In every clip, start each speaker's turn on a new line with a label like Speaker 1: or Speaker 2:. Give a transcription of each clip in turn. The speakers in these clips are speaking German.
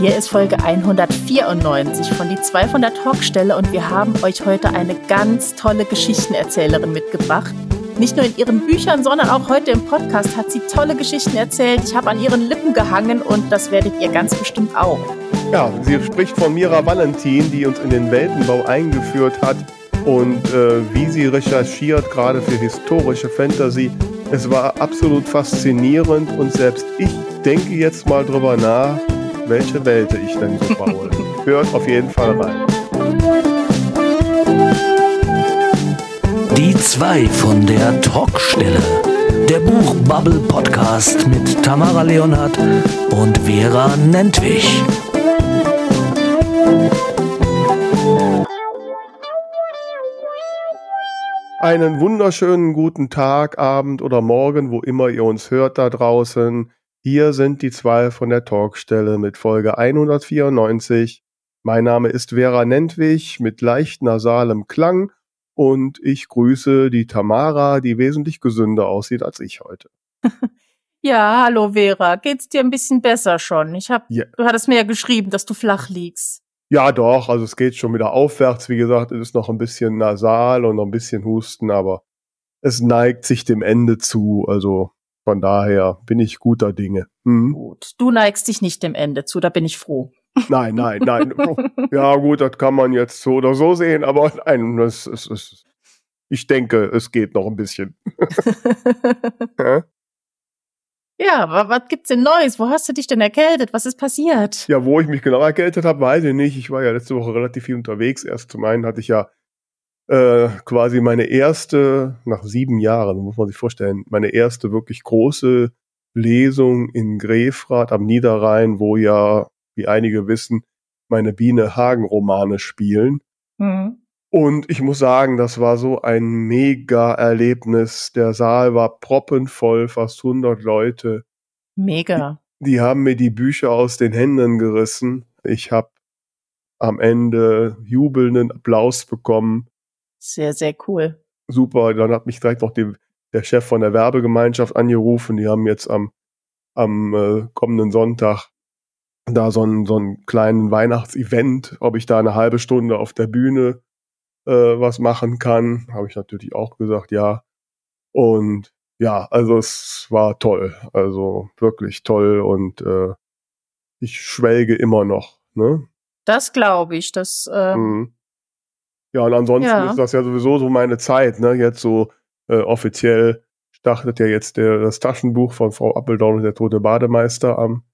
Speaker 1: Hier ist Folge 194 von die 2 von der Talkstelle und wir haben euch heute eine ganz tolle Geschichtenerzählerin mitgebracht. Nicht nur in ihren Büchern, sondern auch heute im Podcast hat sie tolle Geschichten erzählt. Ich habe an ihren Lippen gehangen und das werdet ihr ganz bestimmt auch.
Speaker 2: Ja, sie spricht von Mira Valentin, die uns in den Weltenbau eingeführt hat und äh, wie sie recherchiert, gerade für historische Fantasy. Es war absolut faszinierend und selbst ich denke jetzt mal drüber nach, welche Welt ich denn so baue. Hört auf jeden Fall rein.
Speaker 3: Die zwei von der Talkstelle. Der Buchbubble Podcast mit Tamara Leonhardt und Vera Nentwich.
Speaker 2: Einen wunderschönen guten Tag, Abend oder Morgen, wo immer ihr uns hört da draußen. Hier sind die zwei von der Talkstelle mit Folge 194. Mein Name ist Vera Nentwich mit leicht nasalem Klang und ich grüße die Tamara, die wesentlich gesünder aussieht als ich heute.
Speaker 1: Ja, hallo Vera, geht's dir ein bisschen besser schon? Ich hab,
Speaker 2: Ja.
Speaker 1: du hattest mir ja geschrieben, dass du flach liegst.
Speaker 2: Ja, doch, also es geht schon wieder aufwärts. Wie gesagt, es ist noch ein bisschen nasal und noch ein bisschen Husten, aber es neigt sich dem Ende zu. Also von daher bin ich guter Dinge. Hm?
Speaker 1: Gut, du neigst dich nicht dem Ende zu, da bin ich froh.
Speaker 2: Nein, nein, nein. ja, gut, das kann man jetzt so oder so sehen, aber nein, das ist, ist, ich denke, es geht noch ein bisschen.
Speaker 1: Ja, aber was gibt's denn Neues? Wo hast du dich denn erkältet? Was ist passiert?
Speaker 2: Ja, wo ich mich genau erkältet habe, weiß ich nicht. Ich war ja letzte Woche relativ viel unterwegs. Erst zum einen hatte ich ja äh, quasi meine erste, nach sieben Jahren, muss man sich vorstellen, meine erste wirklich große Lesung in Grefrath am Niederrhein, wo ja, wie einige wissen, meine Biene Hagen-Romane spielen.
Speaker 1: Hm.
Speaker 2: Und ich muss sagen, das war so ein Mega-Erlebnis. Der Saal war proppenvoll, fast 100 Leute.
Speaker 1: Mega.
Speaker 2: Die haben mir die Bücher aus den Händen gerissen. Ich habe am Ende jubelnden Applaus bekommen.
Speaker 1: Sehr, sehr cool.
Speaker 2: Super. Dann hat mich direkt noch die, der Chef von der Werbegemeinschaft angerufen. Die haben jetzt am, am äh, kommenden Sonntag da so einen, so einen kleinen Weihnachtsevent, ob ich da eine halbe Stunde auf der Bühne äh, was machen kann. Habe ich natürlich auch gesagt, ja. Und ja, also es war toll. Also wirklich toll und äh, ich schwelge immer noch. Ne?
Speaker 1: Das glaube ich. Das, äh,
Speaker 2: Mhm. Ja, und ansonsten
Speaker 1: Ja.
Speaker 2: ist das ja sowieso so meine Zeit. Ne? Jetzt so äh, offiziell startet ja jetzt der, das Taschenbuch von Frau Appeldown und der tote Bademeister am,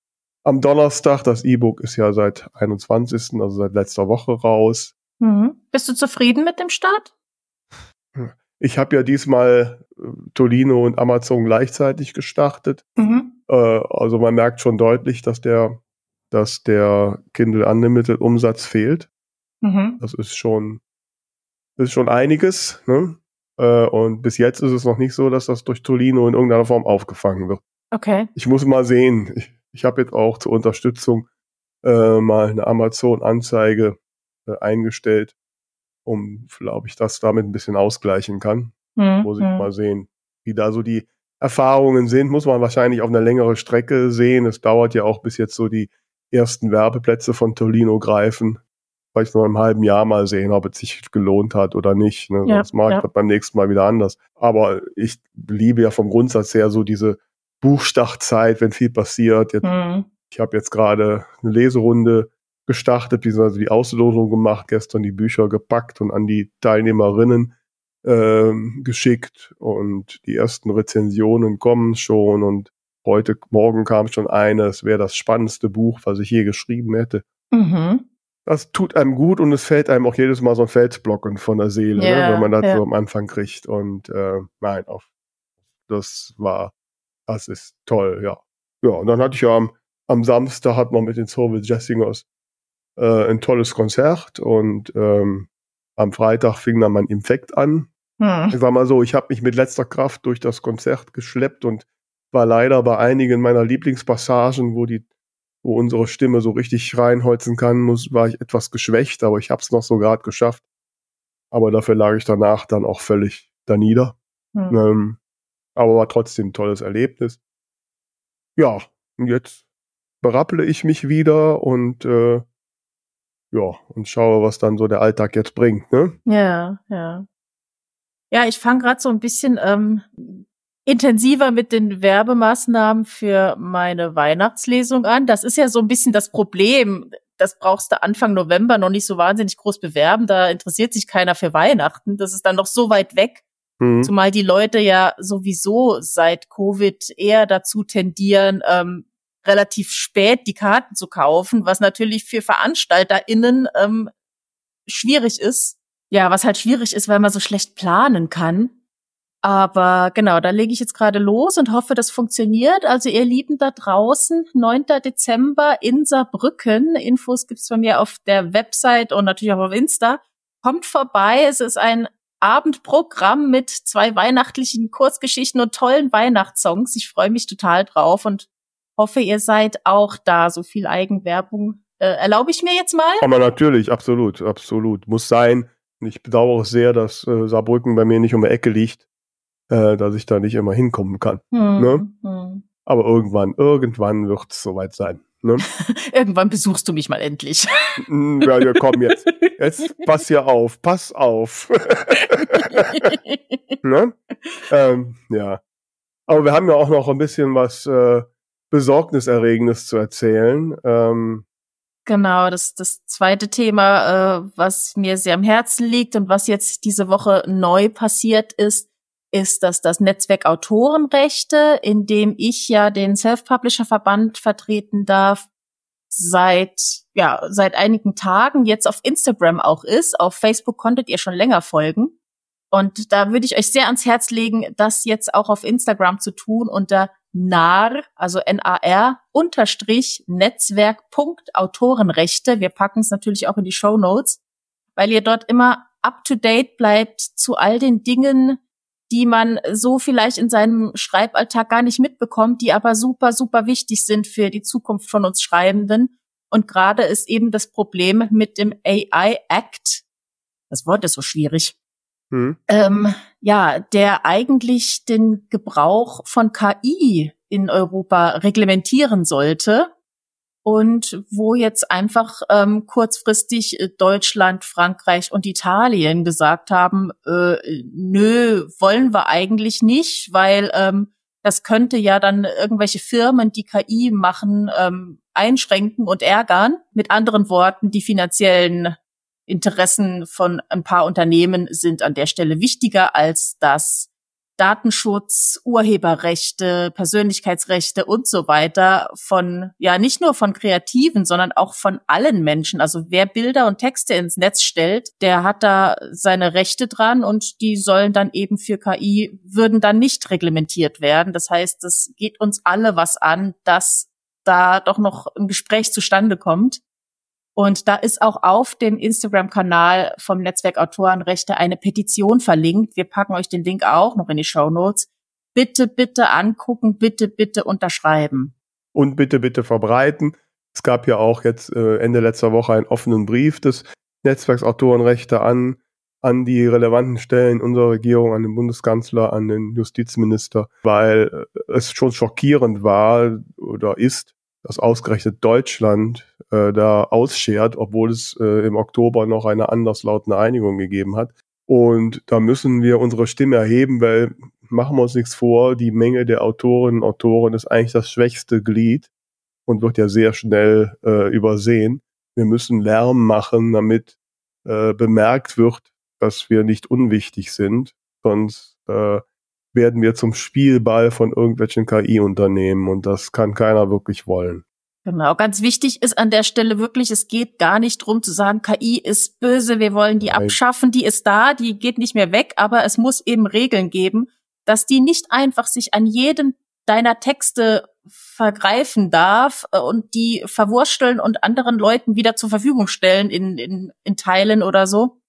Speaker 2: am Donnerstag. Das E-Book ist ja seit 21., also seit letzter Woche raus.
Speaker 1: mhm. Bist du zufrieden mit dem Start?
Speaker 2: Ich habe ja diesmal äh, Tolino und Amazon gleichzeitig gestartet.
Speaker 1: Mhm.
Speaker 2: Äh, also man merkt schon deutlich, dass der, dass der Kindle Unlimited Umsatz fehlt.
Speaker 1: Mhm.
Speaker 2: Das ist schon, ist schon einiges. Ne? Äh, und bis jetzt ist es noch nicht so, dass das durch Tolino in irgendeiner Form aufgefangen wird.
Speaker 1: Okay.
Speaker 2: Ich muss mal sehen. Ich, ich habe jetzt auch zur Unterstützung äh, mal eine Amazon-Anzeige äh, eingestellt, um, glaube ich, das damit ein bisschen ausgleichen kann.
Speaker 1: Mhm.
Speaker 2: Muss ich mal sehen, wie da so die Erfahrungen sind. Muss man wahrscheinlich auf eine längere Strecke sehen. Es dauert ja auch bis jetzt so die ersten Werbeplätze von Tolino greifen. Vielleicht noch im halben Jahr mal sehen, ob es sich gelohnt hat oder nicht. Ne?
Speaker 1: Ja,
Speaker 2: Sonst mache ich
Speaker 1: ja.
Speaker 2: das beim nächsten Mal wieder anders. Aber ich liebe ja vom Grundsatz her so diese Buchstartzeit, wenn viel passiert. Jetzt,
Speaker 1: Mhm.
Speaker 2: Ich habe jetzt gerade eine Leserunde gestartet, beziehungsweise die Auslosung gemacht, gestern die Bücher gepackt und an die Teilnehmerinnen ähm, geschickt und die ersten Rezensionen kommen schon und heute Morgen kam schon eine, es wäre das spannendste Buch, was ich je geschrieben hätte.
Speaker 1: Mhm.
Speaker 2: Das tut einem gut und es fällt einem auch jedes Mal so ein Felsblocken von der Seele,
Speaker 1: Ja,
Speaker 2: ne, wenn man das
Speaker 1: ja.
Speaker 2: so am Anfang kriegt. Und äh, nein, auf, das war, das ist toll, ja. Ja, und dann hatte ich ja am, am Samstag hat man mit den Soviet Jessingers äh, ein tolles Konzert und ähm, am Freitag fing dann mein Infekt an.
Speaker 1: Mhm.
Speaker 2: Ich sag mal so, ich habe mich mit letzter Kraft durch das Konzert geschleppt und war leider bei einigen meiner Lieblingspassagen, wo die, wo unsere Stimme so richtig reinholzen kann, muss, war ich etwas geschwächt, aber ich habe es noch so gerade geschafft. Aber dafür lag ich danach dann auch völlig danieder.
Speaker 1: Mhm.
Speaker 2: Ähm, aber war trotzdem ein tolles Erlebnis. Ja, und jetzt berapple ich mich wieder und äh, ja, und schaue, was dann so der Alltag jetzt bringt, ne?
Speaker 1: Ja, ja. Ja, ich fange gerade so ein bisschen ähm, intensiver mit den Werbemaßnahmen für meine Weihnachtslesung an. Das ist ja so ein bisschen das Problem. Das brauchst du Anfang November noch nicht so wahnsinnig groß bewerben. Da interessiert sich keiner für Weihnachten. Das ist dann noch so weit weg. Mhm. Zumal die Leute ja sowieso seit Covid eher dazu tendieren, ähm, relativ spät die Karten zu kaufen, was natürlich für VeranstalterInnen ähm, schwierig ist. Ja, was halt schwierig ist, weil man so schlecht planen kann. Aber genau, da lege ich jetzt gerade los und hoffe, das funktioniert. Also ihr Lieben da draußen, 9. Dezember in Saarbrücken. Infos gibt's bei mir auf der Website und natürlich auch auf Insta. Kommt vorbei. Es ist ein Abendprogramm mit zwei weihnachtlichen Kurzgeschichten und tollen Weihnachtssongs. Ich freue mich total drauf und hoffe, ihr seid auch da. So viel Eigenwerbung äh, erlaube ich mir jetzt mal.
Speaker 2: Aber natürlich, absolut, absolut. Muss sein. Ich bedauere sehr, dass äh, Saarbrücken bei mir nicht um die Ecke liegt äh, dass ich da nicht immer hinkommen kann. Hm, ne? hm. Aber irgendwann, irgendwann wird es soweit sein. Ne?
Speaker 1: irgendwann besuchst du mich mal endlich.
Speaker 2: Ja, ja, komm jetzt. Jetzt pass hier auf, pass auf. ne? ähm, ja. Aber wir haben ja auch noch ein bisschen was äh, Besorgniserregendes zu erzählen. Ähm,
Speaker 1: Genau, das, das zweite Thema, äh, was mir sehr am Herzen liegt und was jetzt diese Woche neu passiert ist, ist das das Netzwerk Autorenrechte, in dem ich ja den Self-Publisher-Verband vertreten darf, seit, ja, seit einigen Tagen jetzt auf Instagram auch ist. Auf Facebook konntet ihr schon länger folgen. Und da würde ich euch sehr ans Herz legen, das jetzt auch auf Instagram zu tun unter NAR, also N-A-R, unterstrich Netzwerk.autorenrechte. Wir packen es natürlich auch in die Show Notes, weil ihr dort immer up to date bleibt zu all den Dingen, die man so vielleicht in seinem Schreiballtag gar nicht mitbekommt, die aber super, super wichtig sind für die Zukunft von uns Schreibenden. Und gerade ist eben das Problem mit dem AI Act, das Wort ist so schwierig, hm. ähm, ja, der eigentlich den Gebrauch von KI in Europa reglementieren sollte und wo jetzt einfach ähm, kurzfristig äh, Deutschland, Frankreich und Italien gesagt haben, äh, nö, wollen wir eigentlich nicht, weil ähm, das könnte ja dann irgendwelche Firmen, die KI machen, ähm, einschränken und ärgern. Mit anderen Worten, die finanziellen Interessen von ein paar Unternehmen sind an der Stelle wichtiger als das Datenschutz, Urheberrechte, Persönlichkeitsrechte und so weiter von, ja, nicht nur von Kreativen, sondern auch von allen Menschen. Also wer Bilder und Texte ins Netz stellt, der hat da seine Rechte dran und die sollen dann eben für KI, würden dann nicht reglementiert werden. Das heißt, es geht uns alle was an, dass da doch noch ein Gespräch zustande kommt. Und da ist auch auf dem Instagram-Kanal vom Netzwerk Autorenrechte eine Petition verlinkt. Wir packen euch den Link auch noch in die Show Notes. Bitte, bitte angucken, bitte, bitte unterschreiben.
Speaker 2: Und bitte, bitte verbreiten. Es gab ja auch jetzt äh, Ende letzter Woche einen offenen Brief des Netzwerks Autorenrechte an, an die relevanten Stellen unserer Regierung, an den Bundeskanzler, an den Justizminister, weil äh, es schon schockierend war oder ist, dass ausgerechnet Deutschland äh, da ausschert, obwohl es äh, im Oktober noch eine anderslautende Einigung gegeben hat. Und da müssen wir unsere Stimme erheben, weil machen wir uns nichts vor, die Menge der Autorinnen und Autoren ist eigentlich das schwächste Glied und wird ja sehr schnell äh, übersehen. Wir müssen Lärm machen, damit äh, bemerkt wird, dass wir nicht unwichtig sind, sonst äh, werden wir zum Spielball von irgendwelchen KI-Unternehmen und das kann keiner wirklich wollen.
Speaker 1: Genau, ganz wichtig ist an der Stelle wirklich, es geht gar nicht drum zu sagen, KI ist böse, wir wollen die Nein. abschaffen, die ist da, die geht nicht mehr weg, aber es muss eben Regeln geben, dass die nicht einfach sich an jedem deiner Texte vergreifen darf äh, und die verwursteln und anderen Leuten wieder zur Verfügung stellen in, in, in Teilen oder so.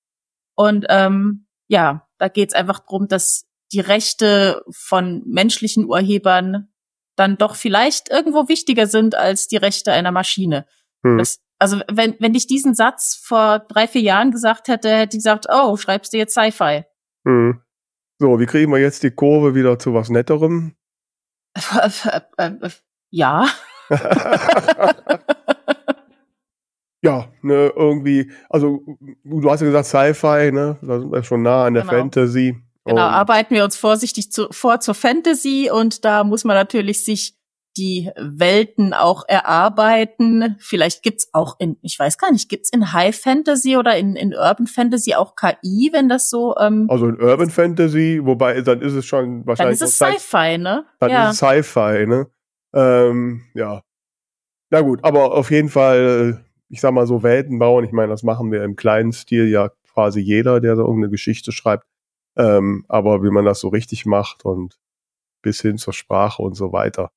Speaker 1: Und ähm, ja, da geht's einfach drum, dass die Rechte von menschlichen Urhebern dann doch vielleicht irgendwo wichtiger sind als die Rechte einer Maschine. Hm. Das, also wenn, wenn ich diesen Satz vor drei, vier Jahren gesagt hätte, hätte ich gesagt, oh, schreibst du jetzt Sci-Fi. Hm.
Speaker 2: So, wie kriegen wir jetzt die Kurve wieder zu was Netterem?
Speaker 1: ja.
Speaker 2: ja, ne, irgendwie, also du hast ja gesagt Sci-Fi, ne? Da sind wir schon nah an der genau. Fantasy.
Speaker 1: Genau, arbeiten wir uns vorsichtig zu, vor zur Fantasy und da muss man natürlich sich die Welten auch erarbeiten. Vielleicht gibt's auch in, ich weiß gar nicht, gibt's in High Fantasy oder in, in Urban Fantasy auch KI, wenn das so. Ähm,
Speaker 2: also in Urban Fantasy, wobei dann ist es schon wahrscheinlich.
Speaker 1: Dann ist es Sci-Fi, ne?
Speaker 2: Dann ja. ist es Sci-Fi, ne? Ähm, ja. Na gut, aber auf jeden Fall, ich sag mal so Welten bauen. Ich meine, das machen wir im kleinen Stil ja quasi jeder, der so irgendeine Geschichte schreibt. Ähm, aber wie man das so richtig macht und bis hin zur Sprache und so weiter.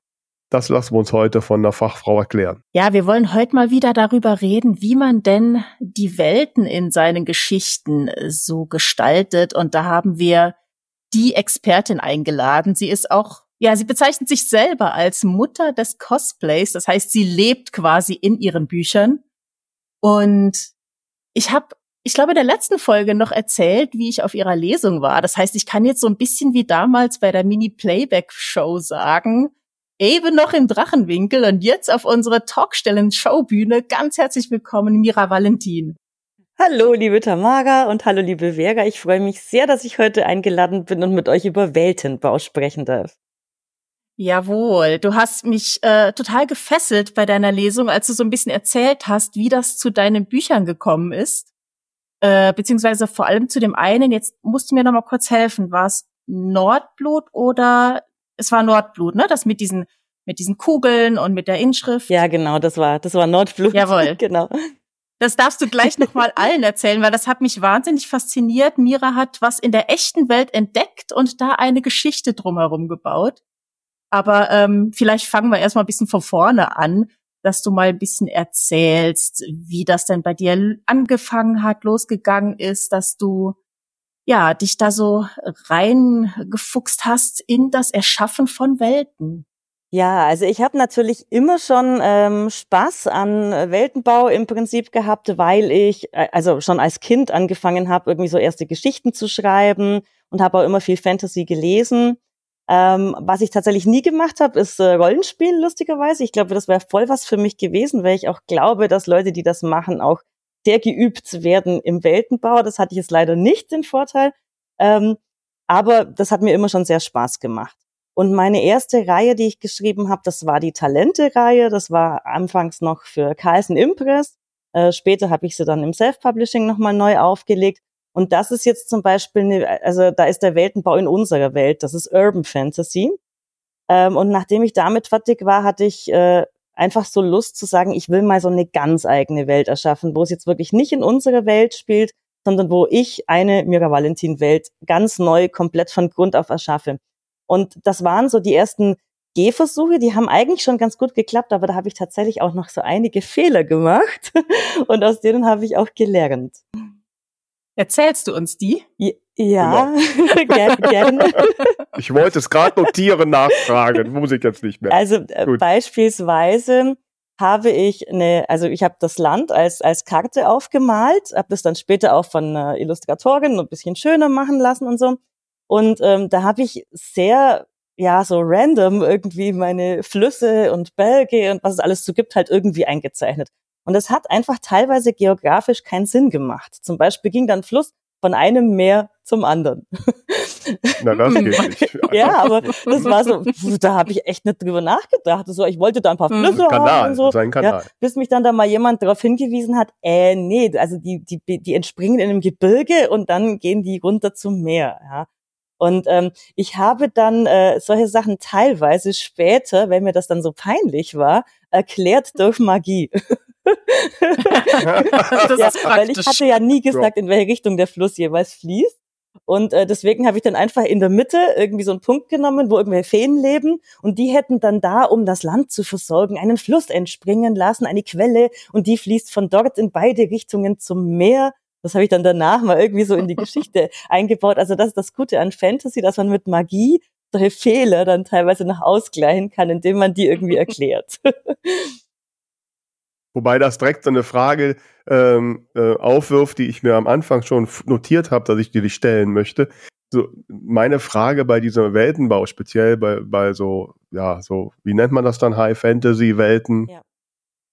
Speaker 2: Das lassen wir uns heute von einer Fachfrau erklären.
Speaker 1: Ja, wir wollen heute mal wieder darüber reden, wie man denn die Welten in seinen Geschichten äh, so gestaltet. Und da haben wir die Expertin eingeladen. Sie ist auch, ja, sie bezeichnet sich selber als Mutter des Cosplays. Das heißt, sie lebt quasi in ihren Büchern. Und ich habe, ich glaube, in der letzten Folge noch erzählt, wie ich auf ihrer Lesung war. Das heißt, ich kann jetzt so ein bisschen wie damals bei der Mini-Playback-Show sagen, eben noch im Drachenwinkel und jetzt auf unserer Talkstellen-Showbühne ganz herzlich willkommen, Mira Valentin.
Speaker 4: Hallo, liebe Tamara und hallo, liebe Vera. Ich freue mich sehr, dass ich heute eingeladen bin und mit euch über Weltenbau sprechen darf.
Speaker 1: Jawohl, du hast mich äh, total gefesselt bei deiner Lesung, als du so ein bisschen erzählt hast, wie das zu deinen Büchern gekommen ist. Äh, beziehungsweise vor allem zu dem einen, jetzt musst du mir noch mal kurz helfen, war es Nordblut oder es war Nordblut, ne? Das mit diesen mit diesen Kugeln und mit der Inschrift.
Speaker 4: Ja, genau, das war das war Nordblut.
Speaker 1: Jawohl.
Speaker 4: genau.
Speaker 1: Das darfst du gleich noch mal allen erzählen, weil das hat mich wahnsinnig fasziniert. Mira hat was in der echten Welt entdeckt und da eine Geschichte drumherum gebaut. Aber ähm, vielleicht fangen wir erstmal ein bisschen von vorne an, dass du mal ein bisschen erzählst, wie das denn bei dir angefangen hat, losgegangen ist, dass du ja, dich da so reingefuchst hast in das Erschaffen von Welten.
Speaker 4: Ja, also ich habe natürlich immer schon ähm, Spaß an Weltenbau im Prinzip gehabt, weil ich äh, also schon als Kind angefangen habe, irgendwie so erste Geschichten zu schreiben und habe auch immer viel Fantasy gelesen. Ähm, was ich tatsächlich nie gemacht habe, ist äh, Rollenspiel, lustigerweise. Ich glaube, das wäre voll was für mich gewesen, weil ich auch glaube, dass Leute, die das machen, auch sehr geübt werden im Weltenbau. Das hatte ich jetzt leider nicht den Vorteil. Ähm, aber das hat mir immer schon sehr Spaß gemacht. Und meine erste Reihe, die ich geschrieben habe, das war die Talente-Reihe. Das war anfangs noch für Carlsen Impress. Äh, später habe ich sie dann im Self-Publishing nochmal neu aufgelegt. Und das ist jetzt zum Beispiel, eine, also da ist der Weltenbau in unserer Welt. Das ist Urban Fantasy. Ähm, und nachdem ich damit fertig war, hatte ich äh, einfach so Lust zu sagen, ich will mal so eine ganz eigene Welt erschaffen, wo es jetzt wirklich nicht in unserer Welt spielt, sondern wo ich eine Mira Valentin Welt ganz neu, komplett von Grund auf erschaffe. Und das waren so die ersten Gehversuche, die haben eigentlich schon ganz gut geklappt, aber da habe ich tatsächlich auch noch so einige Fehler gemacht und aus denen habe ich auch gelernt.
Speaker 1: Erzählst du uns die?
Speaker 4: Ja, genau. gerne.
Speaker 2: Ich wollte es gerade notieren, nachfragen, muss ich jetzt nicht mehr.
Speaker 4: Also äh, beispielsweise habe ich eine, also ich habe das Land als als Karte aufgemalt, habe das dann später auch von einer Illustratorin ein bisschen schöner machen lassen und so. Und ähm, da habe ich sehr ja so random irgendwie meine Flüsse und Berge und was es alles so gibt halt irgendwie eingezeichnet. Und es hat einfach teilweise geografisch keinen Sinn gemacht. Zum Beispiel ging dann Fluss von einem Meer zum anderen.
Speaker 2: Na, das geht nicht.
Speaker 4: ja, aber das war so, da habe ich echt nicht drüber nachgedacht. So, ich wollte da ein paar hm. Flüsse
Speaker 2: Kanal,
Speaker 4: haben und so.
Speaker 2: Sein Kanal.
Speaker 4: Ja, bis mich dann da mal jemand darauf hingewiesen hat, äh, nee, also die, die, die entspringen in einem Gebirge und dann gehen die runter zum Meer. Ja. Und ähm, ich habe dann äh, solche Sachen teilweise später, wenn mir das dann so peinlich war, erklärt durch Magie. ja, weil ich hatte ja nie gesagt, in welche Richtung der Fluss jeweils fließt. Und äh, deswegen habe ich dann einfach in der Mitte irgendwie so einen Punkt genommen, wo irgendwelche Feen leben und die hätten dann da, um das Land zu versorgen, einen Fluss entspringen lassen, eine Quelle und die fließt von dort in beide Richtungen zum Meer. Das habe ich dann danach mal irgendwie so in die Geschichte eingebaut. Also das ist das Gute an Fantasy, dass man mit Magie solche Fehler dann teilweise noch ausgleichen kann, indem man die irgendwie erklärt.
Speaker 2: Wobei das direkt so eine Frage ähm, äh, aufwirft, die ich mir am Anfang schon notiert habe, dass ich dir die stellen möchte. so meine Frage bei diesem Weltenbau, speziell bei, bei so, ja, so, wie nennt man das dann, High-Fantasy-Welten? Ja.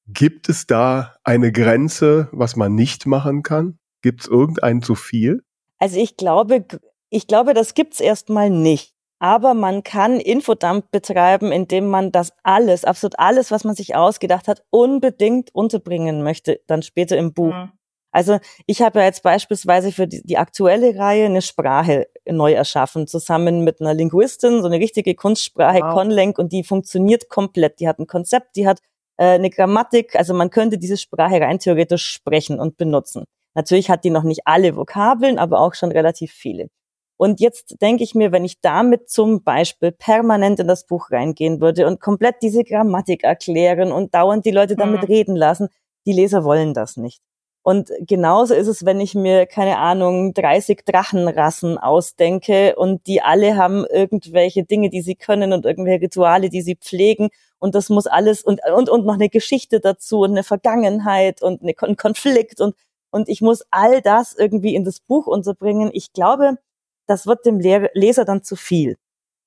Speaker 2: Gibt es da eine Grenze, was man nicht machen kann? Gibt es irgendein zu viel?
Speaker 4: Also ich glaube, ich glaube, das gibt's erstmal nicht. Aber man kann Infodump betreiben, indem man das alles, absolut alles, was man sich ausgedacht hat, unbedingt unterbringen möchte, dann später im Buch. Mhm. Also ich habe ja jetzt beispielsweise für die, die, aktuelle Reihe eine Sprache neu erschaffen, zusammen mit einer Linguistin, so eine richtige Kunstsprache, wow. Conlenk, und die funktioniert komplett. Die hat ein Konzept, die hat äh, eine Grammatik, also man könnte diese Sprache rein theoretisch sprechen und benutzen. Natürlich hat die noch nicht alle Vokabeln, aber auch schon relativ viele. Und jetzt denke ich mir, wenn ich damit zum Beispiel permanent in das Buch reingehen würde und komplett diese Grammatik erklären und dauernd die Leute damit mhm. reden lassen, die Leser wollen das nicht. Und genauso ist es, wenn ich mir, keine Ahnung, 30 Drachenrassen ausdenke und die alle haben irgendwelche Dinge, die sie können und irgendwelche Rituale, die sie pflegen. Und das muss alles und, und, und noch eine Geschichte dazu und eine Vergangenheit und eine, ein Konflikt und, und ich muss all das irgendwie in das Buch unterbringen. Ich glaube, das wird dem Leser dann zu viel.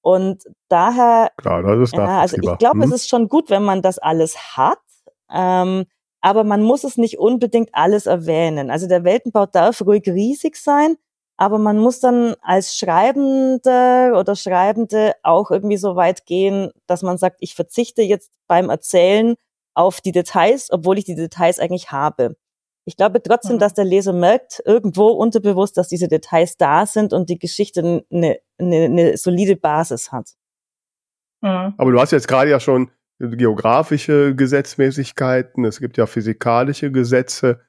Speaker 4: Und daher,
Speaker 2: Klar, das ist
Speaker 4: ja, also ich glaube, hm. es ist schon gut, wenn man das alles hat. Ähm, aber man muss es nicht unbedingt alles erwähnen. Also der Weltenbau darf ruhig riesig sein, aber man muss dann als Schreibende oder Schreibende auch irgendwie so weit gehen, dass man sagt, ich verzichte jetzt beim Erzählen auf die Details, obwohl ich die Details eigentlich habe. Ich glaube trotzdem, mhm. dass der Leser merkt, irgendwo unterbewusst, dass diese Details da sind und die Geschichte eine, eine, eine solide Basis hat.
Speaker 2: Mhm. Aber du hast jetzt gerade ja schon geografische Gesetzmäßigkeiten, es gibt ja physikalische Gesetze.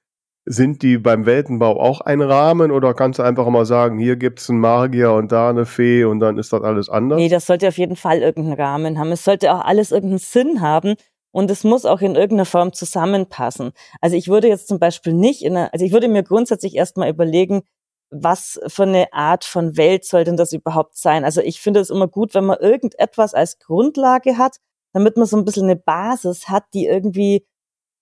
Speaker 2: Sind die beim Weltenbau auch ein Rahmen oder kannst du einfach mal sagen, hier gibt es einen Magier und da eine Fee und dann ist das alles anders?
Speaker 4: Nee, das sollte auf jeden Fall irgendeinen Rahmen haben. Es sollte auch alles irgendeinen Sinn haben und es muss auch in irgendeiner Form zusammenpassen. Also ich würde jetzt zum Beispiel nicht in einer, also ich würde mir grundsätzlich erstmal überlegen, was für eine Art von Welt soll denn das überhaupt sein? Also ich finde es immer gut, wenn man irgendetwas als Grundlage hat, damit man so ein bisschen eine Basis hat, die irgendwie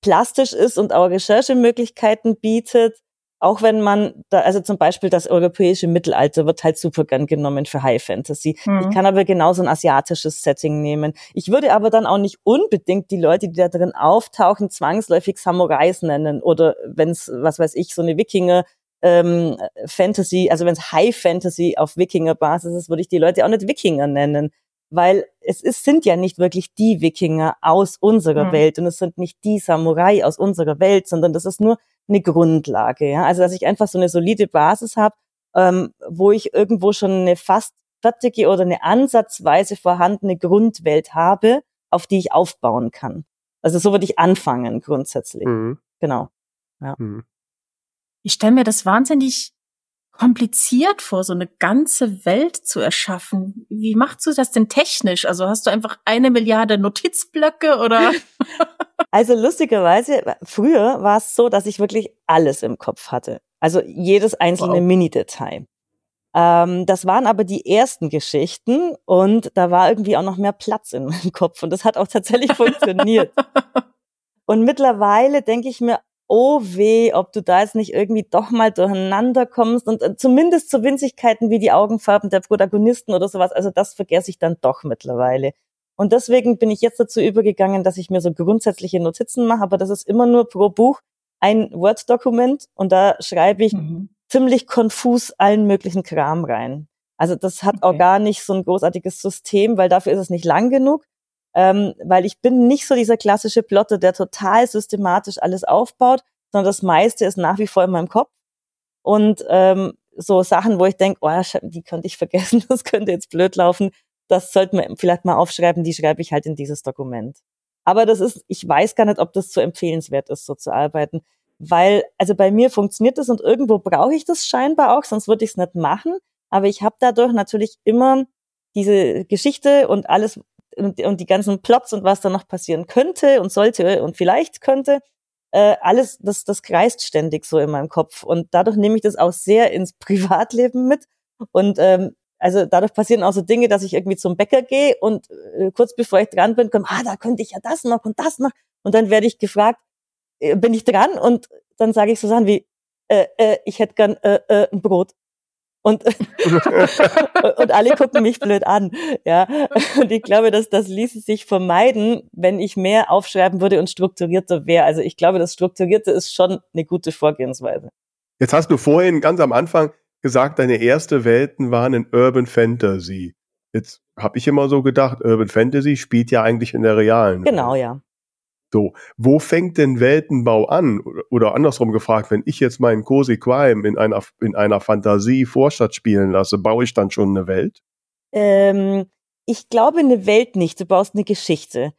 Speaker 4: plastisch ist und auch Recherchemöglichkeiten bietet. Auch wenn man da, also zum Beispiel das europäische Mittelalter wird halt super gern genommen für High Fantasy. Mhm. Ich kann aber genauso ein asiatisches Setting nehmen. Ich würde aber dann auch nicht unbedingt die Leute, die da drin auftauchen, zwangsläufig Samurais nennen oder wenn es, was weiß ich, so eine Wikinger ähm, Fantasy, also wenn es High Fantasy auf Wikinger-Basis ist, würde ich die Leute auch nicht Wikinger nennen weil es ist, sind ja nicht wirklich die Wikinger aus unserer mhm. Welt und es sind nicht die Samurai aus unserer Welt, sondern das ist nur eine Grundlage. Ja? Also dass ich einfach so eine solide Basis habe, ähm, wo ich irgendwo schon eine fast fertige oder eine ansatzweise vorhandene Grundwelt habe, auf die ich aufbauen kann. Also so würde ich anfangen grundsätzlich. Mhm. Genau. Ja. Mhm.
Speaker 1: Ich stelle mir das wahnsinnig kompliziert vor, so eine ganze Welt zu erschaffen. Wie machst du das denn technisch? Also hast du einfach eine Milliarde Notizblöcke oder?
Speaker 4: also lustigerweise, früher war es so, dass ich wirklich alles im Kopf hatte. Also jedes einzelne wow. Mini-Detail. Ähm, das waren aber die ersten Geschichten und da war irgendwie auch noch mehr Platz in meinem Kopf und das hat auch tatsächlich funktioniert. Und mittlerweile denke ich mir, oh weh, ob du da jetzt nicht irgendwie doch mal durcheinander kommst und äh, zumindest zu Winzigkeiten wie die Augenfarben der Protagonisten oder sowas, also das vergesse ich dann doch mittlerweile. Und deswegen bin ich jetzt dazu übergegangen, dass ich mir so grundsätzliche Notizen mache, aber das ist immer nur pro Buch ein Word-Dokument und da schreibe ich mhm. ziemlich konfus allen möglichen Kram rein. Also das hat okay. auch gar nicht so ein großartiges System, weil dafür ist es nicht lang genug ähm, weil ich bin nicht so dieser klassische Plotter, der total systematisch alles aufbaut, sondern das meiste ist nach wie vor in meinem Kopf. Und ähm, so Sachen, wo ich denke, oh, die könnte ich vergessen, das könnte jetzt blöd laufen, das sollte man vielleicht mal aufschreiben, die schreibe ich halt in dieses Dokument. Aber das ist, ich weiß gar nicht, ob das so empfehlenswert ist, so zu arbeiten. Weil, also bei mir funktioniert das und irgendwo brauche ich das scheinbar auch, sonst würde ich es nicht machen. Aber ich habe dadurch natürlich immer diese Geschichte und alles, und, und die ganzen Plots und was da noch passieren könnte und sollte und vielleicht könnte, äh, alles, das, das kreist ständig so in meinem Kopf. Und dadurch nehme ich das auch sehr ins Privatleben mit. Und ähm, also dadurch passieren auch so Dinge, dass ich irgendwie zum Bäcker gehe und äh, kurz bevor ich dran bin, komme, ah, da könnte ich ja das noch und das noch. Und dann werde ich gefragt, äh, bin ich dran? Und dann sage ich so Sachen wie, äh, äh, ich hätte gern äh, äh, ein Brot. Und, und alle gucken mich blöd an. Ja. Und ich glaube, dass das ließe sich vermeiden, wenn ich mehr aufschreiben würde und strukturierter wäre. Also ich glaube, das Strukturierte ist schon eine gute Vorgehensweise.
Speaker 2: Jetzt hast du vorhin ganz am Anfang gesagt, deine erste Welten waren in Urban Fantasy. Jetzt habe ich immer so gedacht, Urban Fantasy spielt ja eigentlich in der realen.
Speaker 4: Genau, Welt. ja.
Speaker 2: So, wo fängt denn Weltenbau an? Oder andersrum gefragt, wenn ich jetzt meinen Cozy Crime in einer, in einer Fantasie-Vorstadt spielen lasse, baue ich dann schon eine Welt?
Speaker 4: Ähm, ich glaube eine Welt nicht, du baust eine Geschichte.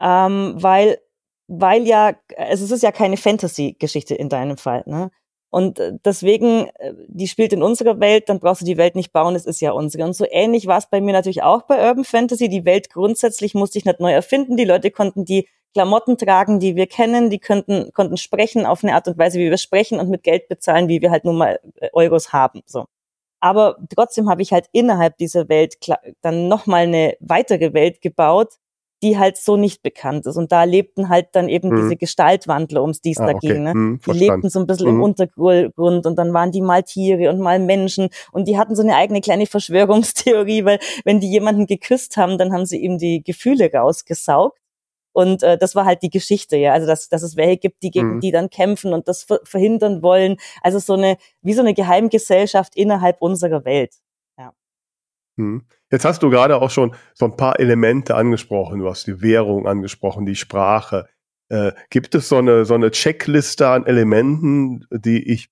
Speaker 4: Ähm, weil, weil ja, also es ist ja keine Fantasy-Geschichte in deinem Fall, ne? Und äh, deswegen, äh, die spielt in unserer Welt, dann brauchst du die Welt nicht bauen, es ist ja unsere. Und so ähnlich war es bei mir natürlich auch bei Urban Fantasy. Die Welt grundsätzlich musste ich nicht neu erfinden. Die Leute konnten die Klamotten tragen, die wir kennen, die könnten, konnten sprechen auf eine Art und Weise, wie wir sprechen und mit Geld bezahlen, wie wir halt nun mal äh, Euros haben. So. Aber trotzdem habe ich halt innerhalb dieser Welt dann nochmal eine weitere Welt gebaut, die halt so nicht bekannt ist. Und da lebten halt dann eben hm. diese Gestaltwandler, ums die es ah, da okay. ging. Ne? Hm, die lebten so ein bisschen hm. im Untergrund und dann waren die mal Tiere und mal Menschen und die hatten so eine eigene kleine Verschwörungstheorie, weil wenn die jemanden geküsst haben, dann haben sie ihm die Gefühle rausgesaugt. Und äh, das war halt die Geschichte, ja. Also dass, dass es welche gibt, die gegen mhm. die dann kämpfen und das verhindern wollen. Also so eine, wie so eine Geheimgesellschaft innerhalb unserer Welt.
Speaker 2: Hm. Jetzt hast du gerade auch schon so ein paar Elemente angesprochen. Du hast die Währung angesprochen, die Sprache. Äh, gibt es so eine, so eine Checkliste an Elementen, die ich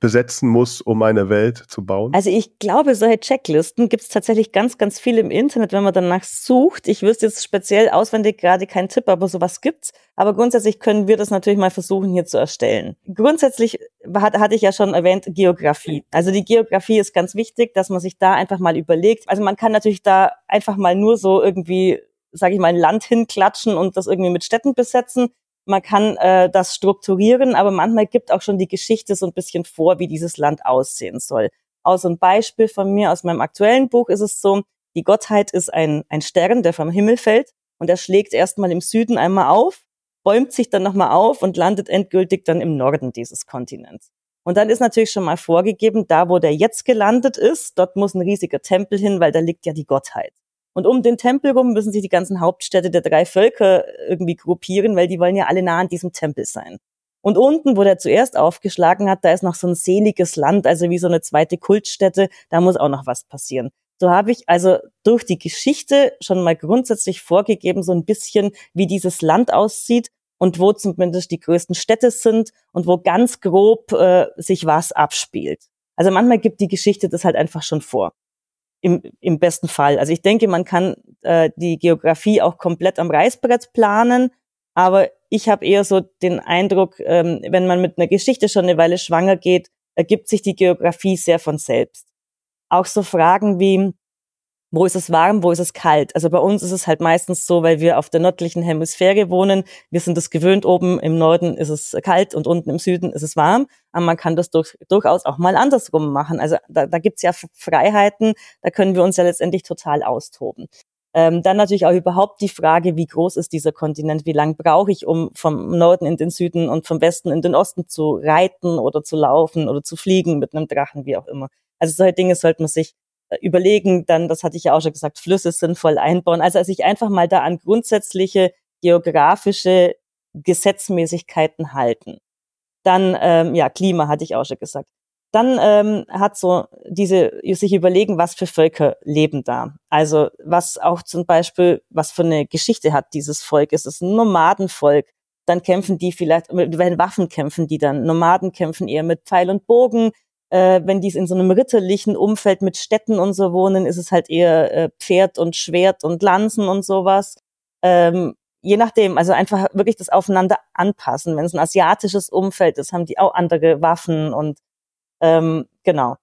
Speaker 2: besetzen muss, um eine Welt zu bauen?
Speaker 4: Also ich glaube, solche Checklisten gibt es tatsächlich ganz, ganz viel im Internet, wenn man danach sucht. Ich wüsste jetzt speziell auswendig gerade keinen Tipp, aber sowas gibt's. Aber grundsätzlich können wir das natürlich mal versuchen hier zu erstellen. Grundsätzlich hat, hatte ich ja schon erwähnt, Geografie. Also die Geografie ist ganz wichtig, dass man sich da einfach mal überlegt. Also man kann natürlich da einfach mal nur so irgendwie sage ich mal, ein Land hinklatschen und das irgendwie mit Städten besetzen man kann äh, das strukturieren, aber manchmal gibt auch schon die Geschichte so ein bisschen vor, wie dieses Land aussehen soll. Aus ein Beispiel von mir aus meinem aktuellen Buch ist es so, die Gottheit ist ein, ein Stern, der vom Himmel fällt und er schlägt erstmal im Süden einmal auf, bäumt sich dann nochmal auf und landet endgültig dann im Norden dieses Kontinents. Und dann ist natürlich schon mal vorgegeben, da wo der jetzt gelandet ist, dort muss ein riesiger Tempel hin, weil da liegt ja die Gottheit. Und um den Tempel rum müssen sich die ganzen Hauptstädte der drei Völker irgendwie gruppieren, weil die wollen ja alle nah an diesem Tempel sein. Und unten, wo der zuerst aufgeschlagen hat, da ist noch so ein seliges Land, also wie so eine zweite Kultstätte, da muss auch noch was passieren. So habe ich also durch die Geschichte schon mal grundsätzlich vorgegeben, so ein bisschen, wie dieses Land aussieht und wo zumindest die größten Städte sind und wo ganz grob äh, sich was abspielt. Also manchmal gibt die Geschichte das halt einfach schon vor im, im besten Fall. Also ich denke, man kann äh, die Geografie auch komplett am Reißbrett planen, aber ich habe eher so den Eindruck, ähm, wenn man mit einer Geschichte schon eine Weile schwanger geht, ergibt sich die Geografie sehr von selbst. Auch so Fragen wie, wo ist es warm, wo ist es kalt. Also bei uns ist es halt meistens so, weil wir auf der nördlichen Hemisphäre wohnen. Wir sind es gewöhnt, oben im Norden ist es kalt und unten im Süden ist es warm. Aber man kann das durch, durchaus auch mal andersrum machen. Also da, da gibt's ja Freiheiten, da können wir uns ja letztendlich total austoben. Ähm, dann natürlich auch überhaupt die Frage, wie groß ist dieser Kontinent, wie lang brauche ich, um vom Norden in den Süden und vom Westen in den Osten zu reiten oder zu laufen oder zu fliegen mit einem Drachen, wie auch immer. Also solche Dinge sollte man sich überlegen, dann, das hatte ich ja auch schon gesagt, Flüsse sinnvoll einbauen. Also sich einfach mal da an grundsätzliche geografische Gesetzmäßigkeiten halten. Dann, ähm, ja, Klima hatte ich auch schon gesagt. Dann ähm, hat so diese sich überlegen, was für Völker leben da. Also was auch zum Beispiel, was für eine Geschichte hat dieses Volk. Ist es ein Nomadenvolk? Dann kämpfen die vielleicht, wenn Waffen kämpfen die dann. Nomaden kämpfen eher mit Pfeil und Bogen äh, wenn die in so einem ritterlichen Umfeld mit Städten und so wohnen, ist es halt eher äh, Pferd und Schwert und Lanzen und sowas. Ähm, je nachdem, also einfach wirklich das aufeinander anpassen. Wenn es ein asiatisches Umfeld ist, haben die auch andere Waffen und ähm, genau.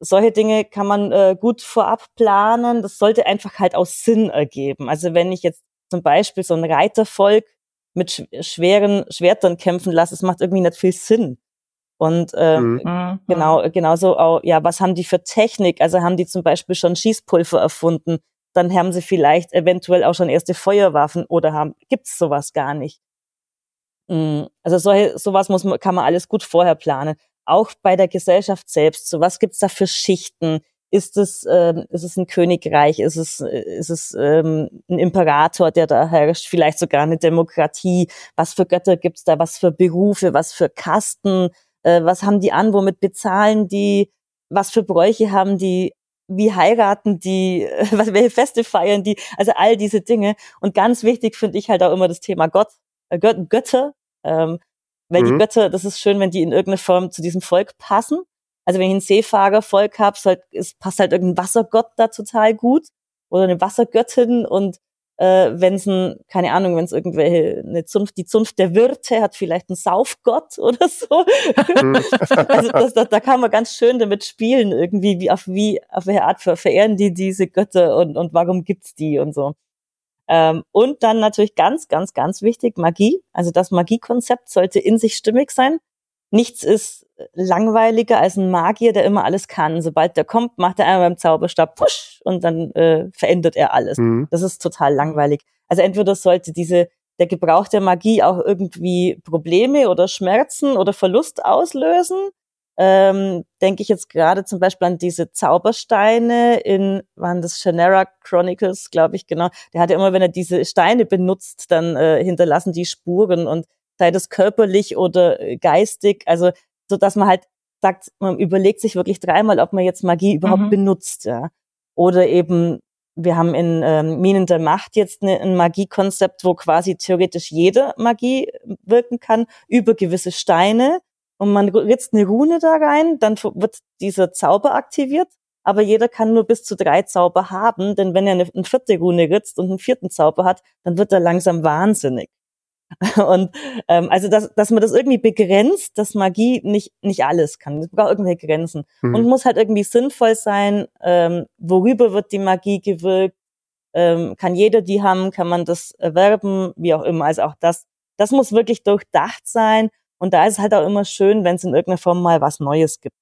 Speaker 4: Solche Dinge kann man äh, gut vorab planen. Das sollte einfach halt aus Sinn ergeben. Also wenn ich jetzt zum Beispiel so ein Reitervolk mit sch schweren Schwertern kämpfen lasse, es macht irgendwie nicht viel Sinn. Und ähm, mhm. mhm. genau, genauso auch, ja, was haben die für Technik? Also haben die zum Beispiel schon Schießpulver erfunden? Dann haben sie vielleicht eventuell auch schon erste Feuerwaffen oder haben, gibt's sowas gar nicht. Mhm. Also solche, sowas muss man, kann man alles gut vorher planen. auch bei der Gesellschaft selbst. So was gibt's da für Schichten? Ist es, ähm, ist es ein Königreich? Ist es, ist es ähm, ein Imperator, der da herrscht? Vielleicht sogar eine Demokratie? Was für Götter gibt's da? Was für Berufe? Was für Kasten? Äh, was haben die an? Womit bezahlen die? Was für Bräuche haben die? Wie heiraten die? Was, welche Feste feiern die? Also all diese Dinge. Und ganz wichtig finde ich halt auch immer das Thema Gott, äh, Götter. Ähm, weil mhm. die Götter, das ist schön, wenn die in irgendeiner Form zu diesem Volk passen. Also wenn ich ein Seefahrervolk habe, halt, es passt halt irgendein Wassergott da total gut oder eine Wassergöttin und äh, wenn es ein, keine Ahnung, wenn es irgendwelche, eine Zunft, die Zunft der Wirte hat vielleicht einen Saufgott oder so. Also das, das, da kann man ganz schön damit spielen, irgendwie, wie auf wie, auf welche Art verehren die diese Götter und, und warum gibt's die und so. Ähm, und dann natürlich ganz, ganz, ganz wichtig, Magie. Also das Magiekonzept sollte in sich stimmig sein. Nichts ist langweiliger als ein Magier, der immer alles kann. Sobald der kommt, macht er einmal beim Zauberstab push und dann äh, verändert er alles. Mhm. Das ist total langweilig. Also entweder sollte diese der Gebrauch der Magie auch irgendwie Probleme oder Schmerzen oder Verlust auslösen. Ähm, Denke ich jetzt gerade zum Beispiel an diese Zaubersteine in, waren das Shannara Chronicles, glaube ich, genau. Der hatte immer, wenn er diese Steine benutzt, dann äh, hinterlassen die Spuren und sei das körperlich oder äh, geistig, also so dass man halt sagt, man überlegt sich wirklich dreimal, ob man jetzt Magie überhaupt mhm. benutzt, ja. Oder eben, wir haben in ähm, Minen der Macht jetzt eine, ein Magiekonzept, wo quasi theoretisch jede Magie wirken kann über gewisse Steine und man ritzt eine Rune da rein, dann wird dieser Zauber aktiviert, aber jeder kann nur bis zu drei Zauber haben, denn wenn er eine, eine vierte Rune ritzt und einen vierten Zauber hat, dann wird er langsam wahnsinnig. Und ähm, also, dass, dass man das irgendwie begrenzt, dass Magie nicht, nicht alles kann. Es braucht irgendwelche Grenzen. Mhm. Und muss halt irgendwie sinnvoll sein, ähm, worüber wird die Magie gewirkt, ähm, kann jeder die haben, kann man das erwerben, wie auch immer. Also auch das, das muss wirklich durchdacht sein. Und da ist es halt auch immer schön, wenn es in irgendeiner Form mal was Neues gibt.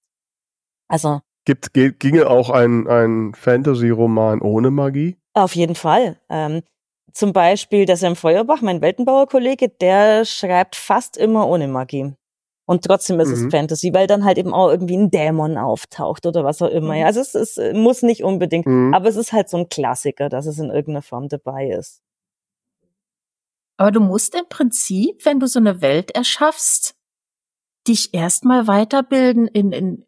Speaker 4: Also.
Speaker 2: Gibt, ginge auch ein, ein Fantasy-Roman ohne Magie?
Speaker 4: Auf jeden Fall. Ähm, zum Beispiel der Sam Feuerbach, mein Weltenbauer-Kollege, der schreibt fast immer ohne Magie. Und trotzdem ist mhm. es Fantasy, weil dann halt eben auch irgendwie ein Dämon auftaucht oder was auch immer. Mhm. Also es, es muss nicht unbedingt, mhm. aber es ist halt so ein Klassiker, dass es in irgendeiner Form dabei ist.
Speaker 1: Aber du musst im Prinzip, wenn du so eine Welt erschaffst, dich erstmal weiterbilden in, in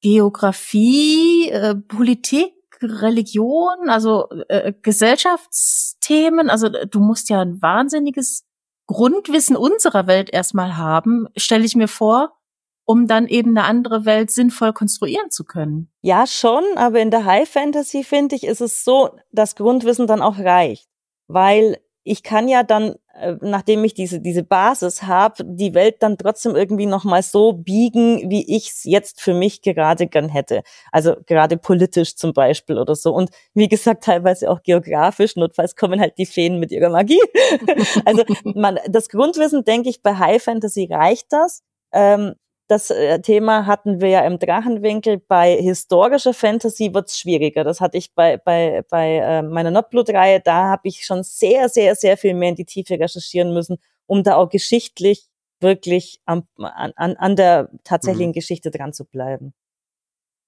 Speaker 1: Geografie, äh, Politik, Religion, also äh, Gesellschaftsthemen. Also du musst ja ein wahnsinniges Grundwissen unserer Welt erstmal haben, stelle ich mir vor, um dann eben eine andere Welt sinnvoll konstruieren zu können.
Speaker 4: Ja, schon, aber in der High Fantasy finde ich, ist es so, dass Grundwissen dann auch reicht, weil ich kann ja dann, äh, nachdem ich diese, diese Basis habe, die Welt dann trotzdem irgendwie nochmal so biegen, wie ich es jetzt für mich gerade gern hätte. Also gerade politisch zum Beispiel oder so. Und wie gesagt, teilweise auch geografisch. Notfalls kommen halt die Feen mit ihrer Magie. also man, das Grundwissen, denke ich, bei High Fantasy reicht das. Ähm, das äh, Thema hatten wir ja im Drachenwinkel. Bei historischer Fantasy wird's schwieriger. Das hatte ich bei, bei, bei äh, meiner Notblut-Reihe. Da habe ich schon sehr, sehr, sehr viel mehr in die Tiefe recherchieren müssen, um da auch geschichtlich wirklich am, an, an der tatsächlichen mhm. Geschichte dran zu bleiben.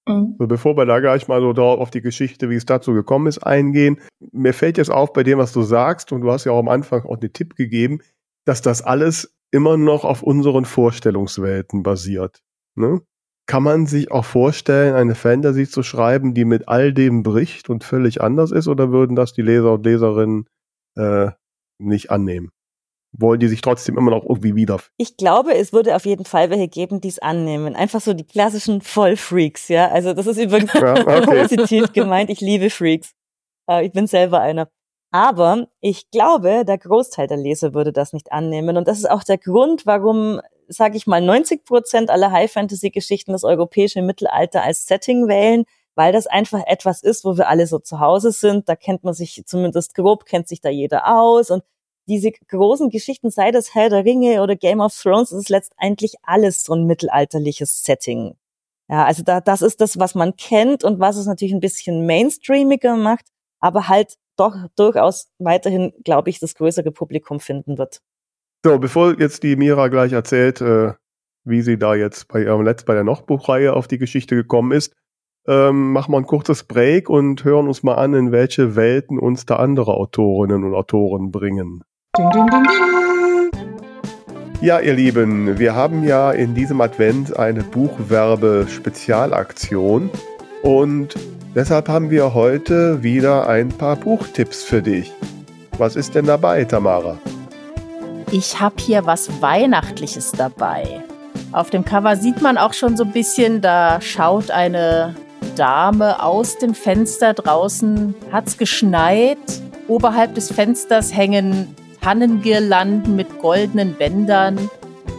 Speaker 2: Mhm. Bevor wir da gleich mal so drauf auf die Geschichte, wie es dazu gekommen ist, eingehen, mir fällt jetzt auf bei dem, was du sagst, und du hast ja auch am Anfang auch den Tipp gegeben, dass das alles immer noch auf unseren Vorstellungswelten basiert. Ne? Kann man sich auch vorstellen, eine Fantasy zu schreiben, die mit all dem bricht und völlig anders ist, oder würden das die Leser und Leserinnen äh, nicht annehmen? Wollen die sich trotzdem immer noch irgendwie wieder?
Speaker 4: Ich glaube, es würde auf jeden Fall welche geben, die es annehmen. Einfach so die klassischen Vollfreaks, ja. Also das ist übrigens ja, okay. positiv gemeint. Ich liebe Freaks. Äh, ich bin selber einer. Aber ich glaube, der Großteil der Leser würde das nicht annehmen. Und das ist auch der Grund, warum, sage ich mal, 90 Prozent aller High-Fantasy-Geschichten das europäische Mittelalter als Setting wählen, weil das einfach etwas ist, wo wir alle so zu Hause sind. Da kennt man sich zumindest grob, kennt sich da jeder aus. Und diese großen Geschichten, sei das Herr der Ringe oder Game of Thrones, ist letztendlich alles so ein mittelalterliches Setting. Ja, also da, das ist das, was man kennt und was es natürlich ein bisschen mainstreamiger macht, aber halt doch durchaus weiterhin, glaube ich, das größere Publikum finden wird.
Speaker 2: So, bevor jetzt die Mira gleich erzählt, äh, wie sie da jetzt bei ihrem Letzt bei der Noch-Buchreihe auf die Geschichte gekommen ist, ähm, machen wir ein kurzes Break und hören uns mal an, in welche Welten uns da andere Autorinnen und Autoren bringen. Ding, ding, ding, ja, ihr Lieben, wir haben ja in diesem Advent eine Buchwerbe-Spezialaktion und deshalb haben wir heute wieder ein paar Buchtipps für dich. Was ist denn dabei, Tamara?
Speaker 1: Ich habe hier was Weihnachtliches dabei. Auf dem Cover sieht man auch schon so ein bisschen, da schaut eine Dame aus dem Fenster draußen. Hat's geschneit. Oberhalb des Fensters hängen Tannengirlanden mit goldenen Bändern.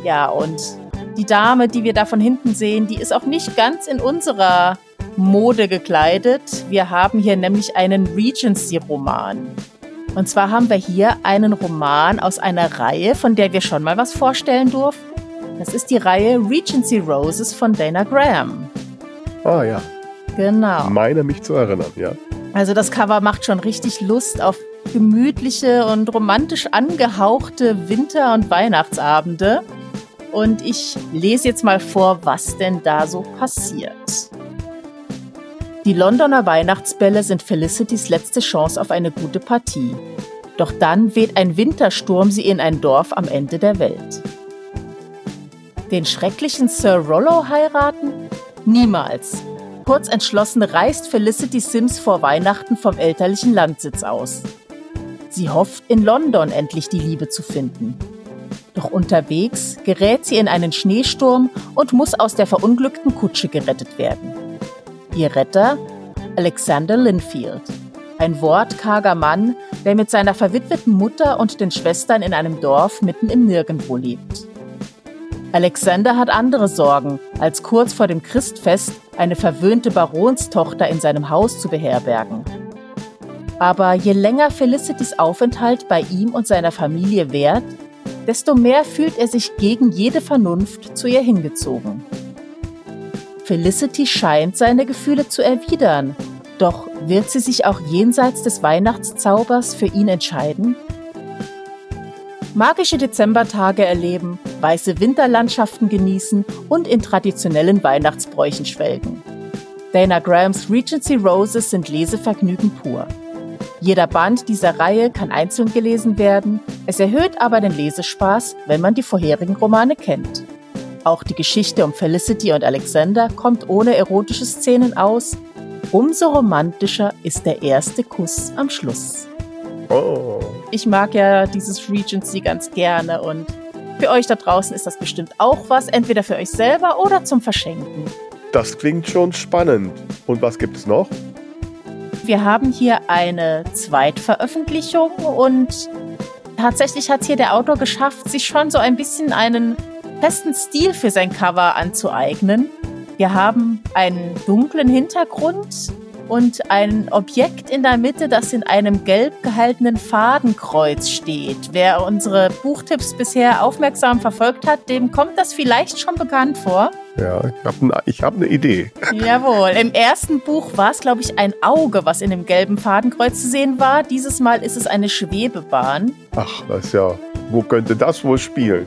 Speaker 1: Ja, und die Dame, die wir da von hinten sehen, die ist auch nicht ganz in unserer Mode gekleidet. Wir haben hier nämlich einen Regency-Roman. Und zwar haben wir hier einen Roman aus einer Reihe, von der wir schon mal was vorstellen durften. Das ist die Reihe Regency Roses von Dana Graham.
Speaker 2: Ah ja.
Speaker 1: Genau.
Speaker 2: Meine mich zu erinnern, ja.
Speaker 1: Also das Cover macht schon richtig Lust auf gemütliche und romantisch angehauchte Winter- und Weihnachtsabende. Und ich lese jetzt mal vor, was denn da so passiert. Die Londoner Weihnachtsbälle sind Felicitys letzte Chance auf eine gute Partie. Doch dann weht ein Wintersturm sie in ein Dorf am Ende der Welt. Den schrecklichen Sir Rollo heiraten? Niemals. Kurz entschlossen reist Felicity Sims vor Weihnachten vom elterlichen Landsitz aus. Sie hofft, in London endlich die Liebe zu finden. Doch unterwegs gerät sie in einen Schneesturm und muss aus der verunglückten Kutsche gerettet werden. Ihr Retter? Alexander Linfield. Ein wortkarger Mann, der mit seiner verwitweten Mutter und den Schwestern in einem Dorf mitten im Nirgendwo lebt. Alexander hat andere Sorgen, als kurz vor dem Christfest eine verwöhnte Baronstochter in seinem Haus zu beherbergen. Aber je länger Felicitys Aufenthalt bei ihm und seiner Familie währt, desto mehr fühlt er sich gegen jede Vernunft zu ihr hingezogen. Felicity scheint seine Gefühle zu erwidern. Doch wird sie sich auch jenseits des Weihnachtszaubers für ihn entscheiden? Magische Dezembertage erleben, weiße Winterlandschaften genießen und in traditionellen Weihnachtsbräuchen schwelgen. Dana Grahams Regency Roses sind Lesevergnügen pur. Jeder Band dieser Reihe kann einzeln gelesen werden, es erhöht aber den Lesespaß, wenn man die vorherigen Romane kennt. Auch die Geschichte um Felicity und Alexander kommt ohne erotische Szenen aus. Umso romantischer ist der erste Kuss am Schluss. Oh. Ich mag ja dieses Regency ganz gerne und für euch da draußen ist das bestimmt auch was, entweder für euch selber oder zum Verschenken.
Speaker 2: Das klingt schon spannend. Und was gibt es noch?
Speaker 1: Wir haben hier eine Zweitveröffentlichung und tatsächlich hat hier der Autor geschafft, sich schon so ein bisschen einen festen Stil für sein Cover anzueignen. Wir haben einen dunklen Hintergrund und ein Objekt in der Mitte, das in einem gelb gehaltenen Fadenkreuz steht. Wer unsere Buchtipps bisher aufmerksam verfolgt hat, dem kommt das vielleicht schon bekannt vor.
Speaker 2: Ja, ich habe ne, hab eine Idee.
Speaker 1: Jawohl. Im ersten Buch war es, glaube ich, ein Auge, was in dem gelben Fadenkreuz zu sehen war. Dieses Mal ist es eine Schwebebahn.
Speaker 2: Ach, das ist ja. Wo könnte das wohl spielen?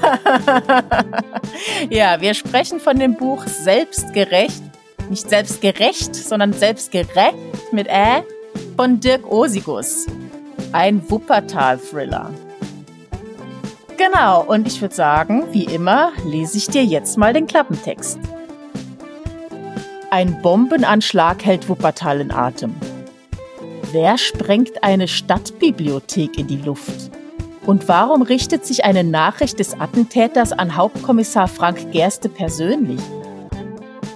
Speaker 1: ja, wir sprechen von dem Buch Selbstgerecht. Nicht selbstgerecht, sondern selbstgerecht mit Ä von Dirk Osigus. Ein Wuppertal-Thriller. Genau, und ich würde sagen, wie immer, lese ich dir jetzt mal den Klappentext. Ein Bombenanschlag hält Wuppertal in Atem. Wer sprengt eine Stadtbibliothek in die Luft? Und warum richtet sich eine Nachricht des Attentäters an Hauptkommissar Frank Gerste persönlich?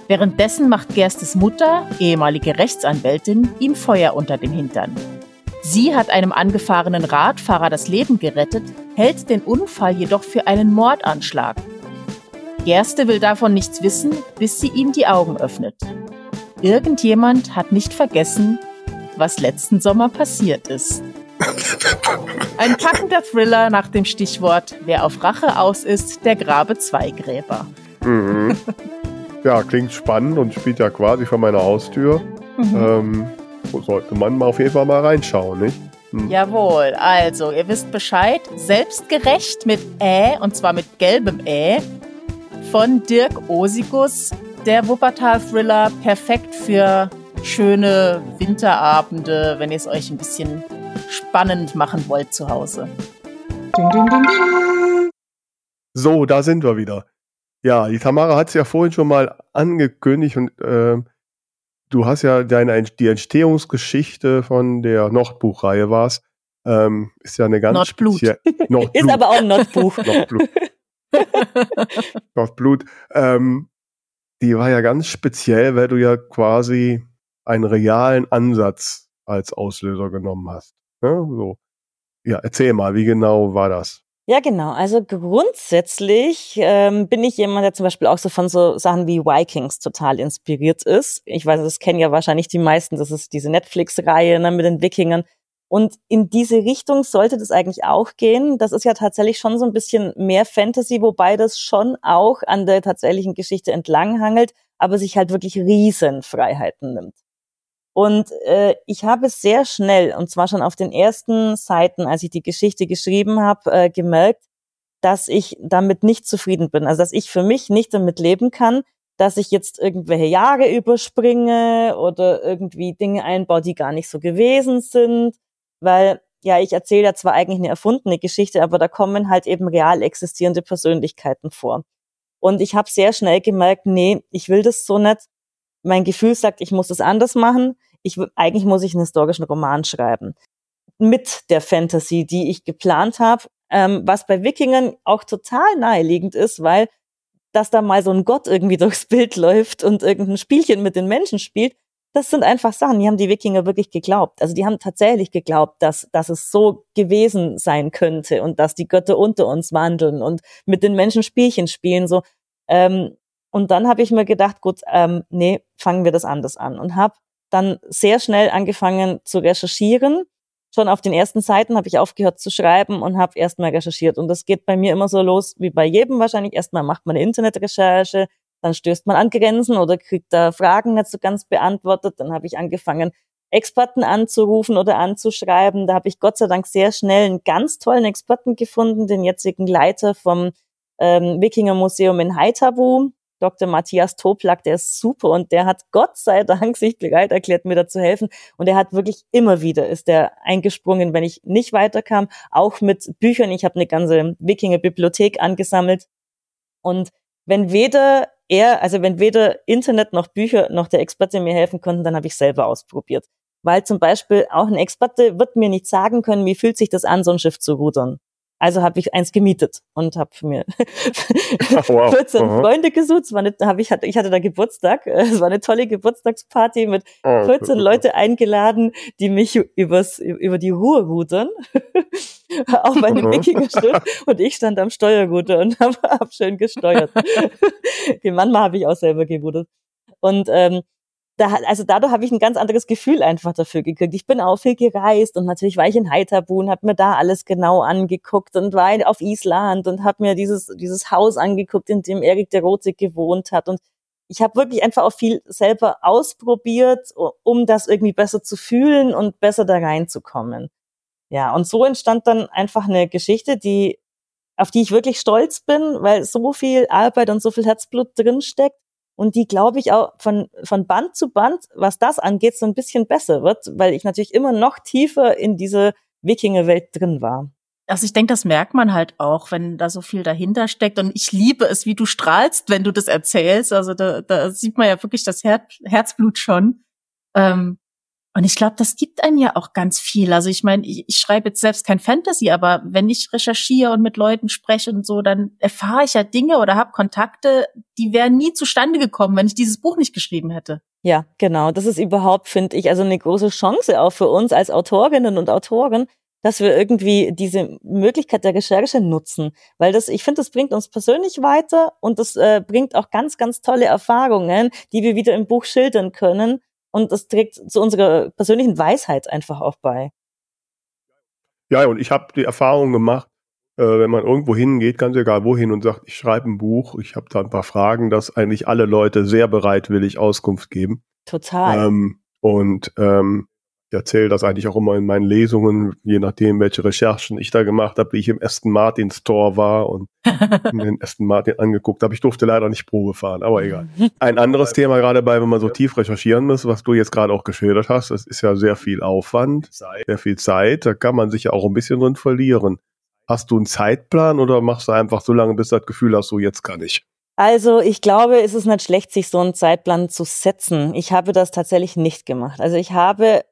Speaker 1: Währenddessen macht Gerstes Mutter, ehemalige Rechtsanwältin, ihm Feuer unter dem Hintern. Sie hat einem angefahrenen Radfahrer das Leben gerettet, hält den Unfall jedoch für einen Mordanschlag. Gerste will davon nichts wissen, bis sie ihm die Augen öffnet. Irgendjemand hat nicht vergessen, was letzten Sommer passiert ist. Ein packender Thriller nach dem Stichwort Wer auf Rache aus ist, der grabe zwei Gräber.
Speaker 2: Mhm. Ja, klingt spannend und spielt ja quasi vor meiner Haustür. Mhm. Ähm, sollte man mal auf jeden Fall mal reinschauen, nicht?
Speaker 1: Hm. Jawohl, also ihr wisst Bescheid. Selbstgerecht mit Ä und zwar mit gelbem Ä von Dirk Osigus. Der Wuppertal-Thriller perfekt für schöne Winterabende, wenn ihr es euch ein bisschen spannend machen wollt zu Hause. Ding, ding, ding,
Speaker 2: ding. So, da sind wir wieder. Ja, die Tamara hat es ja vorhin schon mal angekündigt und äh, du hast ja deine die Entstehungsgeschichte von der Nordbuchreihe war's. Ähm, ist ja eine ganz
Speaker 1: Nordblut.
Speaker 4: Nordblut. ist aber auch ein Nordbuch.
Speaker 2: Nordblut. Nordblut. Ähm, die war ja ganz speziell, weil du ja quasi einen realen Ansatz als Auslöser genommen hast. Ne? So. Ja, erzähl mal, wie genau war das?
Speaker 4: Ja, genau. Also grundsätzlich ähm, bin ich jemand, der zum Beispiel auch so von so Sachen wie Vikings total inspiriert ist. Ich weiß, das kennen ja wahrscheinlich die meisten. Das ist diese Netflix-Reihe ne, mit den Wikingern. Und in diese Richtung sollte das eigentlich auch gehen. Das ist ja tatsächlich schon so ein bisschen mehr Fantasy, wobei das schon auch an der tatsächlichen Geschichte entlanghangelt, aber sich halt wirklich Riesenfreiheiten nimmt. Und äh, ich habe sehr schnell, und zwar schon auf den ersten Seiten, als ich die Geschichte geschrieben habe, äh, gemerkt, dass ich damit nicht zufrieden bin. Also dass ich für mich nicht damit leben kann, dass ich jetzt irgendwelche Jahre überspringe oder irgendwie Dinge einbaue, die gar nicht so gewesen sind. Weil, ja, ich erzähle ja zwar eigentlich eine erfundene Geschichte, aber da kommen halt eben real existierende Persönlichkeiten vor. Und ich habe sehr schnell gemerkt, nee, ich will das so nicht mein Gefühl sagt, ich muss es anders machen. Ich, eigentlich muss ich einen historischen Roman schreiben. Mit der Fantasy, die ich geplant habe, ähm, was bei Wikingern auch total naheliegend ist, weil dass da mal so ein Gott irgendwie durchs Bild läuft und irgendein Spielchen mit den Menschen spielt, das sind einfach Sachen, die haben die Wikinger wirklich geglaubt. Also die haben tatsächlich geglaubt, dass, dass es so gewesen sein könnte und dass die Götter unter uns wandeln und mit den Menschen Spielchen spielen. So, ähm, und dann habe ich mir gedacht, gut, ähm, nee, fangen wir das anders an und habe dann sehr schnell angefangen zu recherchieren. Schon auf den ersten Seiten habe ich aufgehört zu schreiben und habe erstmal recherchiert. Und das geht bei mir immer so los, wie bei jedem wahrscheinlich. Erstmal macht man eine Internetrecherche, dann stößt man an Grenzen oder kriegt da Fragen nicht so ganz beantwortet. Dann habe ich angefangen, Experten anzurufen oder anzuschreiben. Da habe ich Gott sei Dank sehr schnell einen ganz tollen Experten gefunden, den jetzigen Leiter vom ähm, Wikinger Museum in Haithabu. Dr. Matthias Toplak, der ist super und der hat Gott sei Dank sich bereit erklärt, mir da zu helfen. Und er hat wirklich immer wieder, ist der eingesprungen, wenn ich nicht weiterkam, auch mit Büchern. Ich habe eine ganze Wikinger-Bibliothek angesammelt. Und wenn weder er, also wenn weder Internet noch Bücher noch der Experte mir helfen konnten, dann habe ich selber ausprobiert. Weil zum Beispiel auch ein Experte wird mir nicht sagen können, wie fühlt sich das an, so ein Schiff zu rudern. Also habe ich eins gemietet und habe mir wow. 14 Aha. Freunde gesucht. Es war eine, hab ich, hatte, ich hatte da Geburtstag. Es war eine tolle Geburtstagsparty mit 14 Leute eingeladen, die mich übers, über die Ruhe rudern auf einem Wikinger-Schiff. Und ich stand am Steuerruder und habe hab schön gesteuert. Manchmal habe ich auch selber gerudert. Und ähm, da, also dadurch habe ich ein ganz anderes Gefühl einfach dafür gekriegt. Ich bin auch viel gereist und natürlich war ich in und habe mir da alles genau angeguckt und war auf Island und habe mir dieses, dieses Haus angeguckt, in dem Erik der Rote gewohnt hat. Und ich habe wirklich einfach auch viel selber ausprobiert, um das irgendwie besser zu fühlen und besser da reinzukommen. Ja, und so entstand dann einfach eine Geschichte, die, auf die ich wirklich stolz bin, weil so viel Arbeit und so viel Herzblut drinsteckt und die, glaube ich, auch von, von Band zu Band, was das angeht, so ein bisschen besser wird, weil ich natürlich immer noch tiefer in diese Wikinger-Welt drin war.
Speaker 1: Also ich denke, das merkt man halt auch, wenn da so viel dahinter steckt. Und ich liebe es, wie du strahlst, wenn du das erzählst. Also da, da sieht man ja wirklich das Her Herzblut schon. Ähm, und ich glaube, das gibt einem ja auch ganz viel. Also ich meine, ich, ich schreibe jetzt selbst kein Fantasy, aber wenn ich recherchiere und mit Leuten spreche und so, dann erfahre ich ja Dinge oder habe Kontakte, die wären nie zustande gekommen, wenn ich dieses Buch nicht geschrieben hätte.
Speaker 4: Ja, genau. Das ist überhaupt, finde ich, also eine große Chance auch für uns als Autorinnen und Autoren, dass wir irgendwie diese Möglichkeit der Recherche nutzen. Weil das, ich finde, das bringt uns persönlich weiter und das äh, bringt auch ganz, ganz tolle Erfahrungen, die wir wieder im Buch schildern können und das trägt zu unserer persönlichen Weisheit einfach auch bei.
Speaker 2: Ja, und ich habe die Erfahrung gemacht, äh, wenn man irgendwo hingeht, ganz egal wohin und sagt, ich schreibe ein Buch, ich habe da ein paar Fragen, dass eigentlich alle Leute sehr bereitwillig Auskunft geben.
Speaker 4: Total.
Speaker 2: Ähm, und ähm, Ich erzähle das eigentlich auch immer in meinen Lesungen, je nachdem, welche Recherchen ich da gemacht habe, wie ich im Aston Martin Store war und den Aston Martin angeguckt habe. Ich durfte leider nicht Probe fahren, aber egal. Ein anderes Thema gerade bei, wenn man so tief recherchieren muss, was du jetzt gerade auch geschildert hast, das ist ja sehr viel Aufwand, sehr viel Zeit, da kann man sich ja auch ein bisschen drin verlieren. Hast du einen Zeitplan oder machst du einfach so lange, bis du das Gefühl hast, so jetzt kann ich?
Speaker 4: Also ich glaube, es ist nicht schlecht, sich so einen Zeitplan zu setzen. Ich habe das tatsächlich nicht gemacht. Also ich habe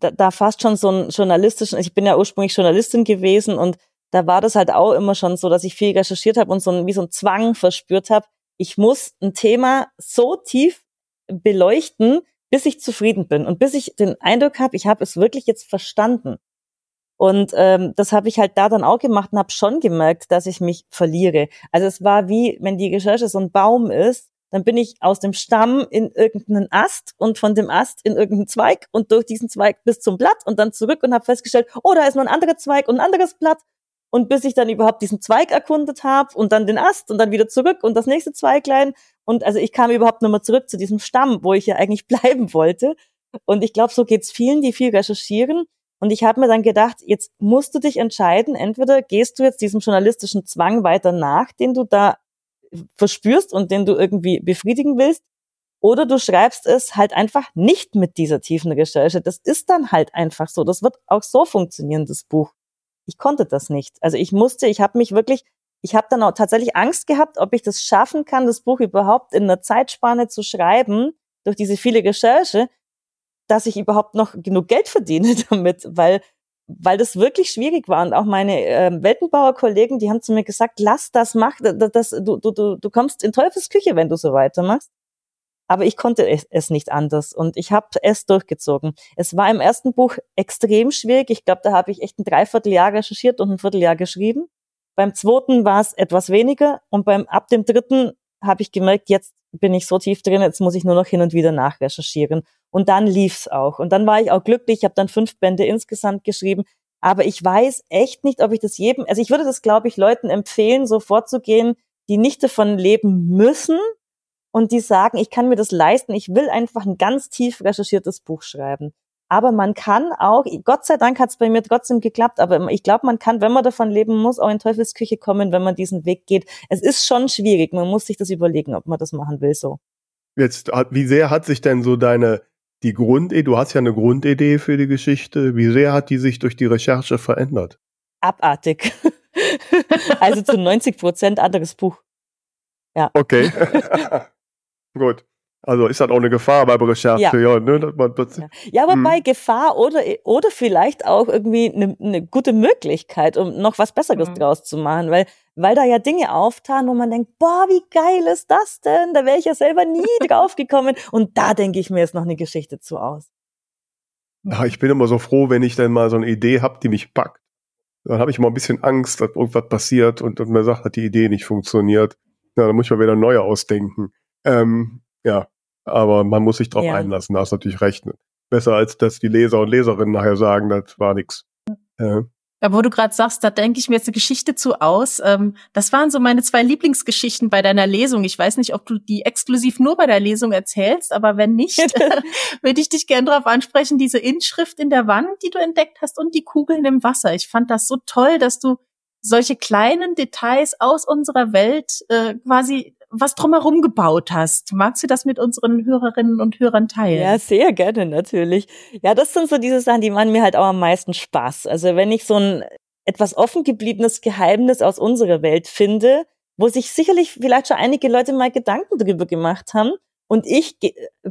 Speaker 4: da, da fast schon so einen journalistischen, ich bin ja ursprünglich Journalistin gewesen und da war das halt auch immer schon so, dass ich viel recherchiert habe und so ein, wie so ein Zwang verspürt habe. Ich muss ein Thema so tief beleuchten, bis ich zufrieden bin und bis ich den Eindruck habe, ich habe es wirklich jetzt verstanden. Und ähm, das habe ich halt da dann auch gemacht und habe schon gemerkt, dass ich mich verliere. Also es war wie, wenn die Recherche so ein Baum ist dann bin ich aus dem Stamm in irgendeinen Ast und von dem Ast in irgendeinen Zweig und durch diesen Zweig bis zum Blatt und dann zurück und habe festgestellt, oh, da ist noch ein anderer Zweig und ein anderes Blatt. Und bis ich dann überhaupt diesen Zweig erkundet habe und dann den Ast und dann wieder zurück und das nächste Zweiglein. Und also ich kam überhaupt nur mal zurück zu diesem Stamm, wo ich ja eigentlich bleiben wollte. Und ich glaube, so geht's vielen, die viel recherchieren. Und ich habe mir dann gedacht, jetzt musst du dich entscheiden, entweder gehst du jetzt diesem journalistischen Zwang weiter nach, den du da verspürst und den du irgendwie befriedigen willst. Oder du schreibst es halt einfach nicht mit dieser tiefen Recherche. Das ist dann halt einfach so. Das wird auch so funktionieren, das Buch. Ich konnte das nicht. Also ich musste, ich habe mich wirklich, ich habe dann auch tatsächlich Angst gehabt, ob ich das schaffen kann, das Buch überhaupt in einer Zeitspanne zu schreiben, durch diese viele Recherche, dass ich überhaupt noch genug Geld verdiene damit, weil weil das wirklich schwierig war. Und auch meine äh, Weltenbauer-Kollegen, die haben zu mir gesagt, lass das, mach das, das du, du, du, du kommst in Teufelsküche, wenn du so weitermachst. Aber ich konnte es, es nicht anders und ich habe es durchgezogen. Es war im ersten Buch extrem schwierig. Ich glaube, da habe ich echt ein Dreivierteljahr recherchiert und ein Vierteljahr geschrieben. Beim zweiten war es etwas weniger und beim ab dem dritten habe ich gemerkt, jetzt bin ich so tief drin, jetzt muss ich nur noch hin und wieder nachrecherchieren. Und dann lief's auch. Und dann war ich auch glücklich. Ich habe dann fünf Bände insgesamt geschrieben. Aber ich weiß echt nicht, ob ich das jedem, also ich würde das, glaube ich, Leuten empfehlen, so vorzugehen, die nicht davon leben müssen und die sagen, ich kann mir das leisten, ich will einfach ein ganz tief recherchiertes Buch schreiben. Aber man kann auch, Gott sei Dank hat es bei mir trotzdem geklappt, aber ich glaube, man kann, wenn man davon leben muss, auch in Teufelsküche kommen, wenn man diesen Weg geht. Es ist schon schwierig, man muss sich das überlegen, ob man das machen will so.
Speaker 2: Jetzt, wie sehr hat sich denn so deine, die Grundidee, du hast ja eine Grundidee für die Geschichte, wie sehr hat die sich durch die Recherche verändert?
Speaker 4: Abartig. also zu 90 Prozent anderes Buch.
Speaker 2: Ja. Okay. Gut. Also ist halt auch eine Gefahr bei Recherche, ja. ja, ne?
Speaker 4: Man, das, ja. ja, aber bei hm. Gefahr oder, oder vielleicht auch irgendwie eine, eine gute Möglichkeit, um noch was Besseres mhm. draus zu machen, weil, weil da ja Dinge auftan, wo man denkt, boah, wie geil ist das denn? Da wäre ich ja selber nie drauf gekommen. Und da denke ich mir jetzt noch eine Geschichte zu aus.
Speaker 2: Ja, ich bin immer so froh, wenn ich dann mal so eine Idee habe, die mich packt. Dann habe ich mal ein bisschen Angst, dass irgendwas passiert und, und mir sagt, dass die Idee nicht funktioniert. Ja, dann muss ich mal wieder neu ausdenken. Ähm, ja, aber man muss sich drauf ja. einlassen, da hast natürlich recht. Besser als dass die Leser und Leserinnen nachher sagen, das war nix.
Speaker 1: Ja. Ja, wo du gerade sagst, da denke ich mir jetzt eine Geschichte zu aus. Ähm, das waren so meine zwei Lieblingsgeschichten bei deiner Lesung. Ich weiß nicht, ob du die exklusiv nur bei der Lesung erzählst, aber wenn nicht, würde ich dich gerne darauf ansprechen, diese Inschrift in der Wand, die du entdeckt hast und die Kugeln im Wasser. Ich fand das so toll, dass du solche kleinen Details aus unserer Welt äh, quasi was drumherum gebaut hast. Magst du das mit unseren Hörerinnen und Hörern teilen?
Speaker 4: Ja, sehr gerne natürlich. Ja, das sind so diese Sachen, die machen mir halt auch am meisten Spaß. Also wenn ich so ein etwas offen gebliebenes Geheimnis aus unserer Welt finde, wo sich sicherlich vielleicht schon einige Leute mal Gedanken drüber gemacht haben, und ich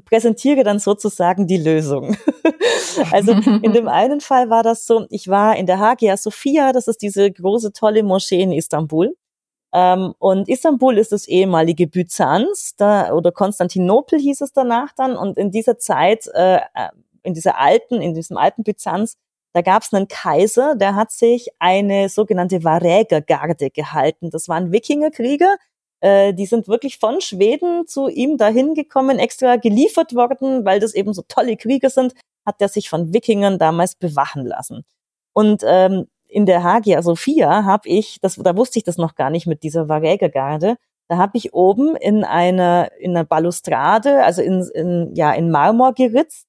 Speaker 4: präsentiere dann sozusagen die Lösung. also in dem einen Fall war das so, ich war in der Hagia Sophia, das ist diese große tolle Moschee in Istanbul. Ähm, und Istanbul ist das ehemalige Byzanz, da, oder Konstantinopel hieß es danach dann. Und in dieser Zeit, äh, äh in dieser alten, in diesem alten Byzanz, da gab es einen Kaiser, der hat sich eine sogenannte Varägergarde gehalten. Das waren Wikingerkrieger, äh, die sind wirklich von Schweden zu ihm dahin gekommen, extra geliefert worden, weil das eben so tolle Krieger sind, hat er sich von Wikingern damals bewachen lassen. Und ähm, in der Hagia Sophia habe ich, das, da wusste ich das noch gar nicht mit dieser Varägergarde, da habe ich oben in einer, in einer Balustrade, also in, in, ja, in Marmor geritzt,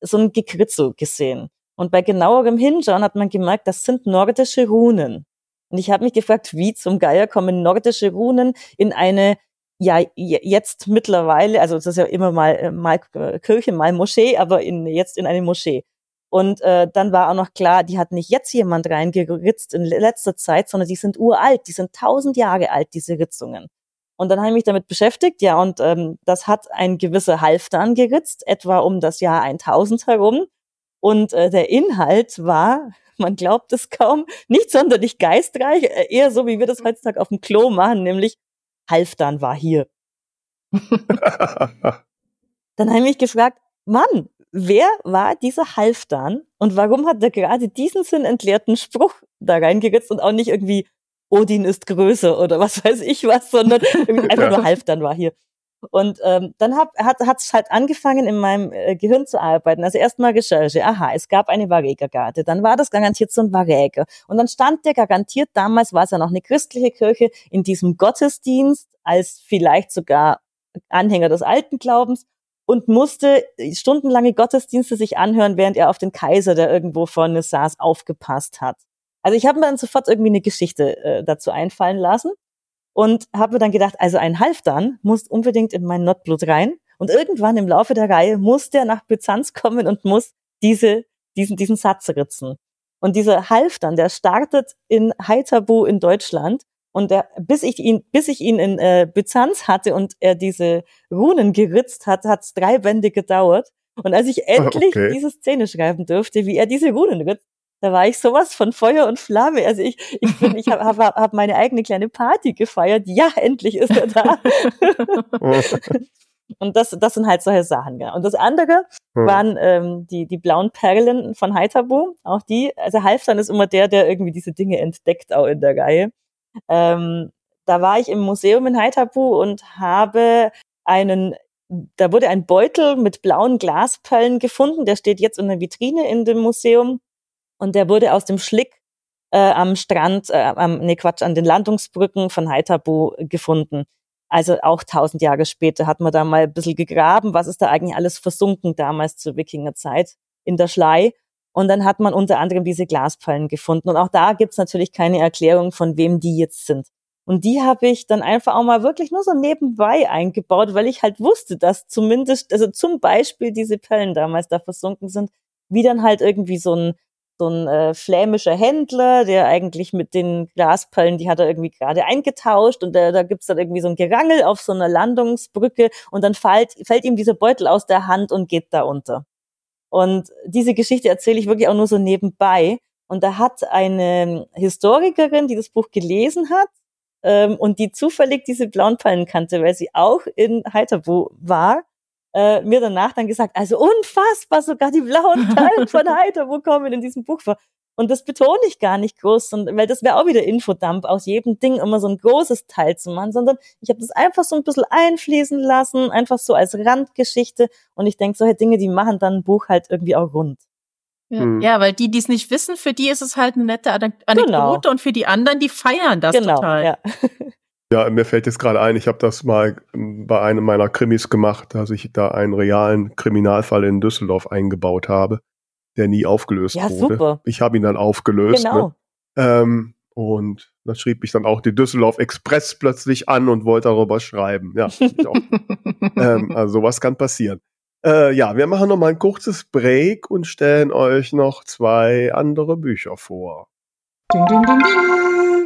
Speaker 4: so ein Gekritzel gesehen. Und bei genauerem Hinschauen hat man gemerkt, das sind nordische Runen. Und ich habe mich gefragt, wie zum Geier kommen nordische Runen in eine ja jetzt mittlerweile, also das ist ja immer mal, äh, mal Kirche, mal Moschee, aber in, jetzt in eine Moschee. Und äh, dann war auch noch klar, die hat nicht jetzt jemand reingeritzt in letzter Zeit, sondern die sind uralt, die sind tausend Jahre alt, diese Ritzungen. Und dann habe ich mich damit beschäftigt, ja, und ähm, das hat ein gewisser Halfdan geritzt, etwa um das Jahr 1000 herum. Und äh, der Inhalt war, man glaubt es kaum, nicht sonderlich geistreich, äh, eher so, wie wir das heutzutage auf dem Klo machen, nämlich Halfdan war hier. dann habe ich mich gefragt, Mann, wer war dieser Halfdan und warum hat er gerade diesen sinnentleerten Spruch da reingeritzt und auch nicht irgendwie Odin ist größer oder was weiß ich was, sondern einfach nur Halfdan war hier. Und ähm, dann hab, hat es halt angefangen, in meinem äh, Gehirn zu arbeiten. Also erstmal Recherche. Aha, es gab eine Varegergarde. Dann war das garantiert so ein Varäger. Und dann stand der garantiert, damals war es ja noch eine christliche Kirche, in diesem Gottesdienst als vielleicht sogar Anhänger des alten Glaubens und musste stundenlange Gottesdienste sich anhören, während er auf den Kaiser, der irgendwo vorne saß, aufgepasst hat. Also ich habe mir dann sofort irgendwie eine Geschichte äh, dazu einfallen lassen und habe mir dann gedacht, also ein Halfdan muss unbedingt in mein Notblut rein und irgendwann im Laufe der Reihe muss der nach Byzanz kommen und muss diese, diesen, diesen Satz ritzen. Und dieser Halfdan, der startet in Haitabu in Deutschland und der, bis ich ihn, bis ich ihn in äh, Byzanz hatte und er diese Runen geritzt hat, hat es drei Bände gedauert. Und als ich endlich okay. diese Szene schreiben durfte, wie er diese Runen ritzt, da war ich sowas von Feuer und Flamme. Also ich, ich bin, ich habe hab, hab meine eigene kleine Party gefeiert. Ja, endlich ist er da. und das, das sind halt solche Sachen. Ja. Und das andere hm. waren ähm, die, die blauen Perlen von Heiterbo. Auch die, also Halfdan ist immer der, der irgendwie diese Dinge entdeckt, auch in der Reihe. Ähm, da war ich im Museum in Heiterbu und habe einen da wurde ein Beutel mit blauen Glasperlen gefunden, der steht jetzt in der Vitrine in dem Museum und der wurde aus dem Schlick äh, am Strand, äh, am, nee Quatsch, an den Landungsbrücken von Haithabu gefunden. Also auch tausend Jahre später hat man da mal ein bisschen gegraben, was ist da eigentlich alles versunken damals zur Wikingerzeit in der Schlei. Und dann hat man unter anderem diese Glaspallen gefunden. Und auch da gibt's natürlich keine Erklärung, von wem die jetzt sind. Und die habe ich dann einfach auch mal wirklich nur so nebenbei eingebaut, weil ich halt wusste, dass zumindest, also zum Beispiel diese Perlen damals da versunken sind, wie dann halt irgendwie so ein so ein äh, flämischer Händler, der eigentlich mit den Glasperlen, die hat er irgendwie gerade eingetauscht und da, da gibt's dann irgendwie so ein Gerangel auf so einer Landungsbrücke und dann fällt, fällt ihm dieser Beutel aus der Hand und geht da unter. Und diese Geschichte erzähle ich wirklich auch nur so nebenbei. Und da hat eine Historikerin, die das Buch gelesen hat ähm, und die zufällig diese blauen Perlen kannte, weil sie auch in Heiterbu war, äh, mir danach dann gesagt, also unfassbar, sogar die blauen Perlen von Heiter, wo kommen in diesem Buch vor? Und das betone ich gar nicht groß, und, weil das wäre auch wieder Infodump, aus jedem Ding immer so ein großes Teil zu machen, sondern ich habe das einfach so ein bisschen einfließen lassen, einfach so als Randgeschichte. Und ich denke, solche Dinge, die machen dann ein Buch halt irgendwie auch rund.
Speaker 1: Ja, hm. ja weil die, die es nicht wissen, für die ist es halt eine nette Anekdote genau. und für die anderen, die feiern das genau, total. Ja.
Speaker 2: Ja, mir fällt jetzt gerade ein, ich habe das mal bei einem meiner Krimis gemacht, dass ich da einen realen Kriminalfall in Düsseldorf eingebaut habe, der nie aufgelöst ja, wurde. Super. Ich habe ihn dann aufgelöst. Ne? Genau. Ne? Ähm, und da schrieb ich dann auch die Düsseldorf Express plötzlich an und wollte darüber schreiben. Ja, ähm, also sowas kann passieren. Äh, ja, wir machen noch mal ein kurzes Break und stellen euch noch zwei andere Bücher vor. Ding, ding, ding, ding.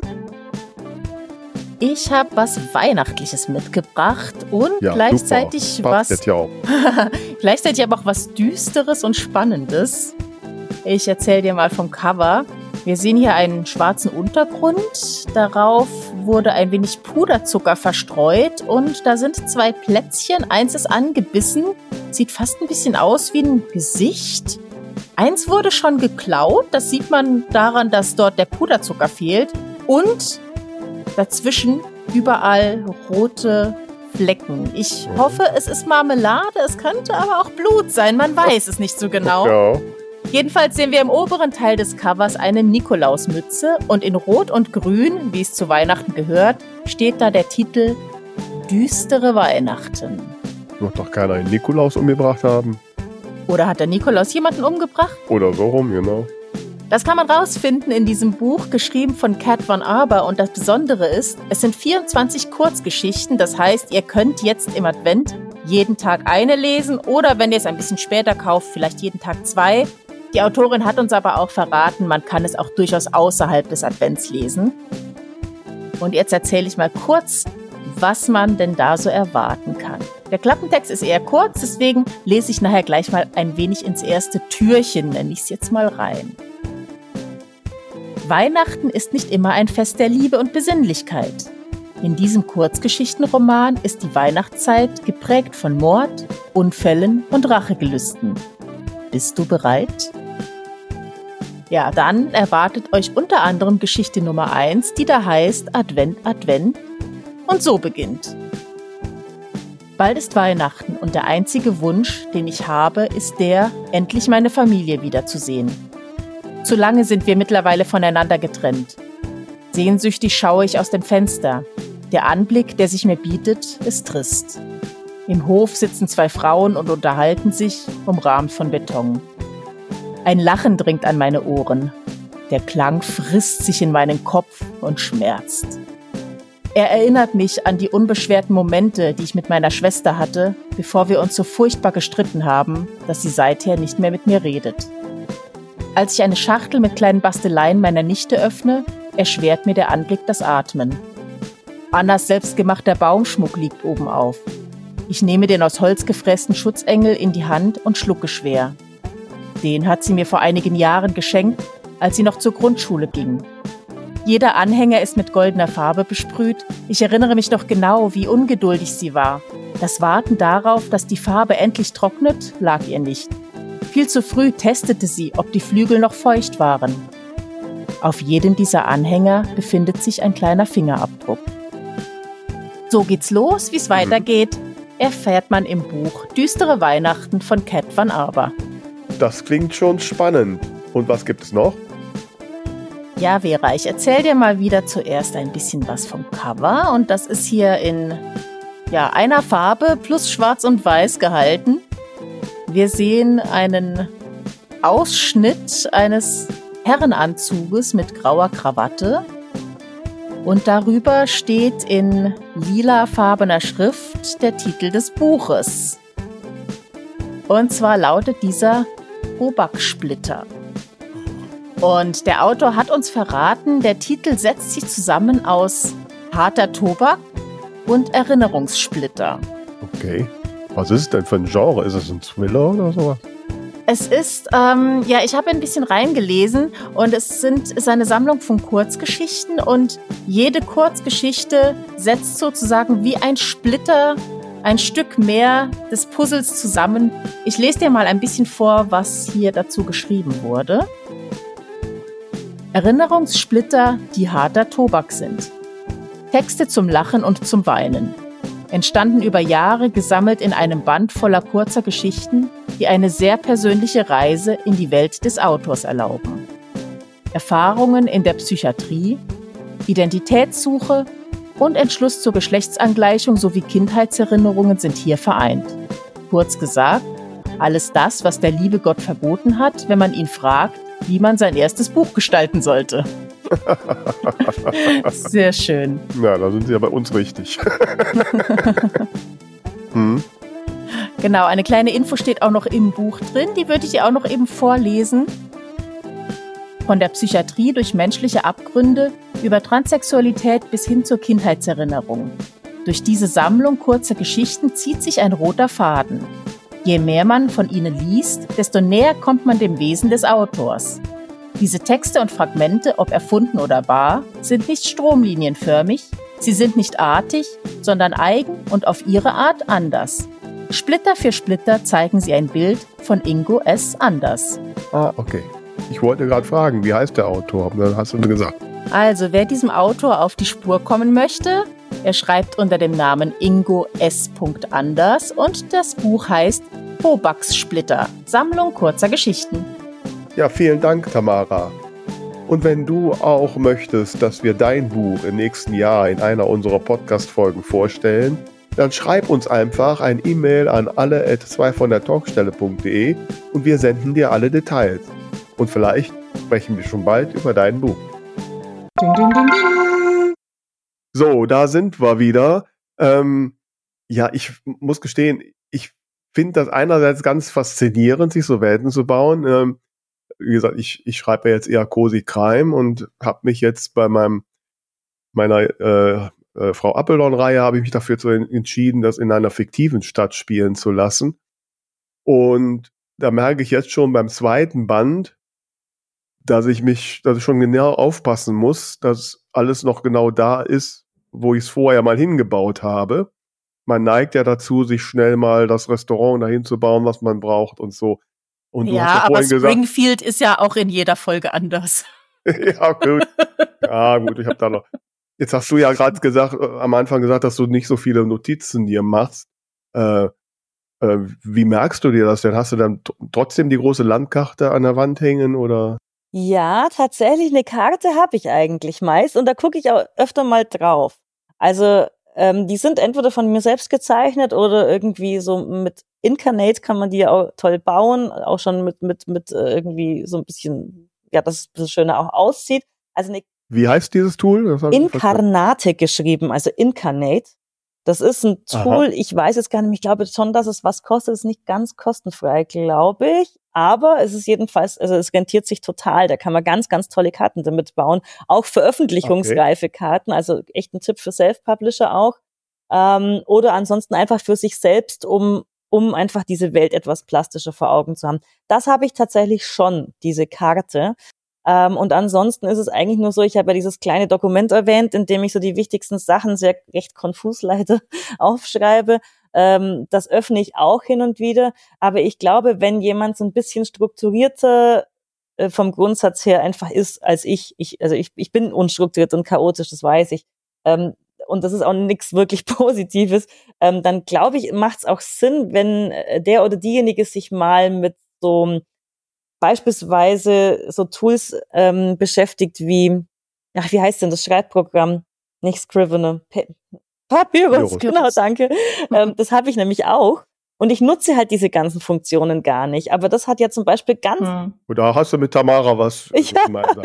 Speaker 1: Ich habe was Weihnachtliches mitgebracht und ja, gleichzeitig was. Ja gleichzeitig aber auch was Düsteres und Spannendes. Ich erzähle dir mal vom Cover. Wir sehen hier einen schwarzen Untergrund. Darauf wurde ein wenig Puderzucker verstreut und da sind zwei Plätzchen. Eins ist angebissen, sieht fast ein bisschen aus wie ein Gesicht. Eins wurde schon geklaut, das sieht man daran, dass dort der Puderzucker fehlt. Und Dazwischen überall rote Flecken. Ich hoffe, es ist Marmelade, es könnte aber auch Blut sein, man weiß es nicht so genau. Ja. Jedenfalls sehen wir im oberen Teil des Covers eine Nikolausmütze und in Rot und Grün, wie es zu Weihnachten gehört, steht da der Titel Düstere Weihnachten.
Speaker 2: Wird doch keiner einen Nikolaus umgebracht haben.
Speaker 1: Oder hat der Nikolaus jemanden umgebracht?
Speaker 2: Oder so rum, genau.
Speaker 1: Das kann man rausfinden in diesem Buch, geschrieben von Cat von Arber. Und das Besondere ist, es sind 24 Kurzgeschichten. Das heißt, ihr könnt jetzt im Advent jeden Tag eine lesen oder wenn ihr es ein bisschen später kauft, vielleicht jeden Tag zwei. Die Autorin hat uns aber auch verraten, man kann es auch durchaus außerhalb des Advents lesen. Und jetzt erzähle ich mal kurz, was man denn da so erwarten kann. Der Klappentext ist eher kurz, deswegen lese ich nachher gleich mal ein wenig ins erste Türchen, nenne ich es jetzt mal rein. Weihnachten ist nicht immer ein Fest der Liebe und Besinnlichkeit. In diesem Kurzgeschichtenroman ist die Weihnachtszeit geprägt von Mord, Unfällen und Rachegelüsten. Bist du bereit? Ja, dann erwartet euch unter anderem Geschichte Nummer 1, die da heißt Advent, Advent. Und so beginnt. Bald ist Weihnachten und der einzige Wunsch, den ich habe, ist der, endlich meine Familie wiederzusehen. Zu lange sind wir mittlerweile voneinander getrennt. Sehnsüchtig schaue ich aus dem Fenster. Der Anblick, der sich mir bietet, ist trist. Im Hof sitzen zwei Frauen und unterhalten sich, umrahmt von Beton. Ein Lachen dringt an meine Ohren. Der Klang frisst sich in meinen Kopf und schmerzt. Er erinnert mich an die unbeschwerten Momente, die ich mit meiner Schwester hatte, bevor wir uns so furchtbar gestritten haben, dass sie seither nicht mehr mit mir redet. Als ich eine Schachtel mit kleinen Basteleien meiner Nichte öffne, erschwert mir der Anblick das Atmen. Annas selbstgemachter Baumschmuck liegt oben auf. Ich nehme den aus Holz gefressten Schutzengel in die Hand und schlucke schwer. Den hat sie mir vor einigen Jahren geschenkt, als sie noch zur Grundschule ging. Jeder Anhänger ist mit goldener Farbe besprüht. Ich erinnere mich noch genau, wie ungeduldig sie war. Das Warten darauf, dass die Farbe endlich trocknet, lag ihr nicht. Viel zu früh testete sie, ob die Flügel noch feucht waren. Auf jedem dieser Anhänger befindet sich ein kleiner Fingerabdruck. So geht's los, wie es mhm. weitergeht, erfährt man im Buch Düstere Weihnachten von Cat van Aber.
Speaker 2: Das klingt schon spannend. Und was gibt es noch?
Speaker 1: Ja, Vera, ich erzähle dir mal wieder zuerst ein bisschen was vom Cover. Und das ist hier in ja, einer Farbe plus schwarz und weiß gehalten. Wir sehen einen Ausschnitt eines Herrenanzuges mit grauer Krawatte. Und darüber steht in lilafarbener Schrift der Titel des Buches. Und zwar lautet dieser Tobaksplitter. Und der Autor hat uns verraten, der Titel setzt sich zusammen aus harter Tobak und Erinnerungssplitter.
Speaker 2: Okay. Was ist es denn für ein Genre? Ist es ein Thriller oder sowas?
Speaker 1: Es ist, ähm, ja, ich habe ein bisschen reingelesen und es sind, ist eine Sammlung von Kurzgeschichten und jede Kurzgeschichte setzt sozusagen wie ein Splitter ein Stück mehr des Puzzles zusammen. Ich lese dir mal ein bisschen vor, was hier dazu geschrieben wurde. Erinnerungssplitter, die harter Tobak sind. Texte zum Lachen und zum Weinen entstanden über Jahre gesammelt in einem Band voller kurzer Geschichten, die eine sehr persönliche Reise in die Welt des Autors erlauben. Erfahrungen in der Psychiatrie, Identitätssuche und Entschluss zur Geschlechtsangleichung sowie Kindheitserinnerungen sind hier vereint. Kurz gesagt, alles das, was der liebe Gott verboten hat, wenn man ihn fragt, wie man sein erstes Buch gestalten sollte. Sehr schön.
Speaker 2: Ja, da sind Sie ja bei uns richtig.
Speaker 1: hm. Genau, eine kleine Info steht auch noch im Buch drin, die würde ich dir auch noch eben vorlesen. Von der Psychiatrie durch menschliche Abgründe über Transsexualität bis hin zur Kindheitserinnerung. Durch diese Sammlung kurzer Geschichten zieht sich ein roter Faden. Je mehr man von ihnen liest, desto näher kommt man dem Wesen des Autors. Diese Texte und Fragmente, ob erfunden oder wahr, sind nicht stromlinienförmig, sie sind nicht artig, sondern eigen und auf ihre Art anders. Splitter für Splitter zeigen sie ein Bild von Ingo S. Anders.
Speaker 2: Ah, okay. Ich wollte gerade fragen, wie heißt der Autor? Dann hast du mir gesagt.
Speaker 1: Also, wer diesem Autor auf die Spur kommen möchte, er schreibt unter dem Namen Ingo S. Anders und das Buch heißt Bobax Splitter, Sammlung kurzer Geschichten.
Speaker 2: Ja, vielen Dank, Tamara. Und wenn du auch möchtest, dass wir dein Buch im nächsten Jahr in einer unserer Podcast-Folgen vorstellen, dann schreib uns einfach ein E-Mail an alle at 2 von der Talkstelle.de und wir senden dir alle Details. Und vielleicht sprechen wir schon bald über dein Buch. Ding, ding, ding, so, da sind wir wieder. Ähm, ja, ich muss gestehen, ich finde das einerseits ganz faszinierend, sich so Welten zu bauen. Ähm, wie gesagt, ich, ich schreibe ja jetzt eher Cozy Crime und habe mich jetzt bei meinem meiner äh, äh, Frau Appelorn-Reihe habe ich mich dafür zu entschieden, das in einer fiktiven Stadt spielen zu lassen. Und da merke ich jetzt schon beim zweiten Band, dass ich mich, dass ich schon genau aufpassen muss, dass alles noch genau da ist, wo ich es vorher mal hingebaut habe. Man neigt ja dazu, sich schnell mal das Restaurant dahin zu bauen, was man braucht und so. Und
Speaker 1: ja, ja aber Springfield gesagt, ist ja auch in jeder Folge anders.
Speaker 2: ja, gut. Ja, gut, ich habe da noch. Jetzt hast du ja gerade gesagt, äh, am Anfang gesagt, dass du nicht so viele Notizen dir machst. Äh, äh, wie merkst du dir das denn? Hast du dann trotzdem die große Landkarte an der Wand hängen oder?
Speaker 4: Ja, tatsächlich eine Karte habe ich eigentlich meist und da gucke ich auch öfter mal drauf. Also ähm, die sind entweder von mir selbst gezeichnet oder irgendwie so mit Incarnate kann man die ja auch toll bauen, auch schon mit mit mit äh, irgendwie so ein bisschen ja, dass es schöner auch aussieht. Also eine
Speaker 2: Wie heißt dieses Tool?
Speaker 4: Inkarnate geschrieben, also Incarnate. Das ist ein Tool, Aha. ich weiß jetzt gar nicht, ich glaube schon, dass es was kostet, ist nicht ganz kostenfrei, glaube ich. Aber es ist jedenfalls, also es rentiert sich total. Da kann man ganz, ganz tolle Karten damit bauen. Auch veröffentlichungsreife okay. Karten, also echt ein Tipp für Self-Publisher auch. Ähm, oder ansonsten einfach für sich selbst, um, um einfach diese Welt etwas plastischer vor Augen zu haben. Das habe ich tatsächlich schon, diese Karte. Ähm, und ansonsten ist es eigentlich nur so, ich habe ja dieses kleine Dokument erwähnt, in dem ich so die wichtigsten Sachen sehr recht konfus leider aufschreibe. Ähm, das öffne ich auch hin und wieder. Aber ich glaube, wenn jemand so ein bisschen strukturierter äh, vom Grundsatz her einfach ist als ich, ich also ich, ich bin unstrukturiert und chaotisch, das weiß ich. Ähm, und das ist auch nichts wirklich Positives, ähm, dann glaube ich, macht es auch Sinn, wenn äh, der oder diejenige sich mal mit so beispielsweise so Tools ähm, beschäftigt wie, ach, wie heißt denn das Schreibprogramm? Nicht Scrivener. Papyrus, genau, danke. ähm, das habe ich nämlich auch. Und ich nutze halt diese ganzen Funktionen gar nicht. Aber das hat ja zum Beispiel ganz. Hm.
Speaker 2: Da hast du mit Tamara was
Speaker 4: ja. gemeinsam.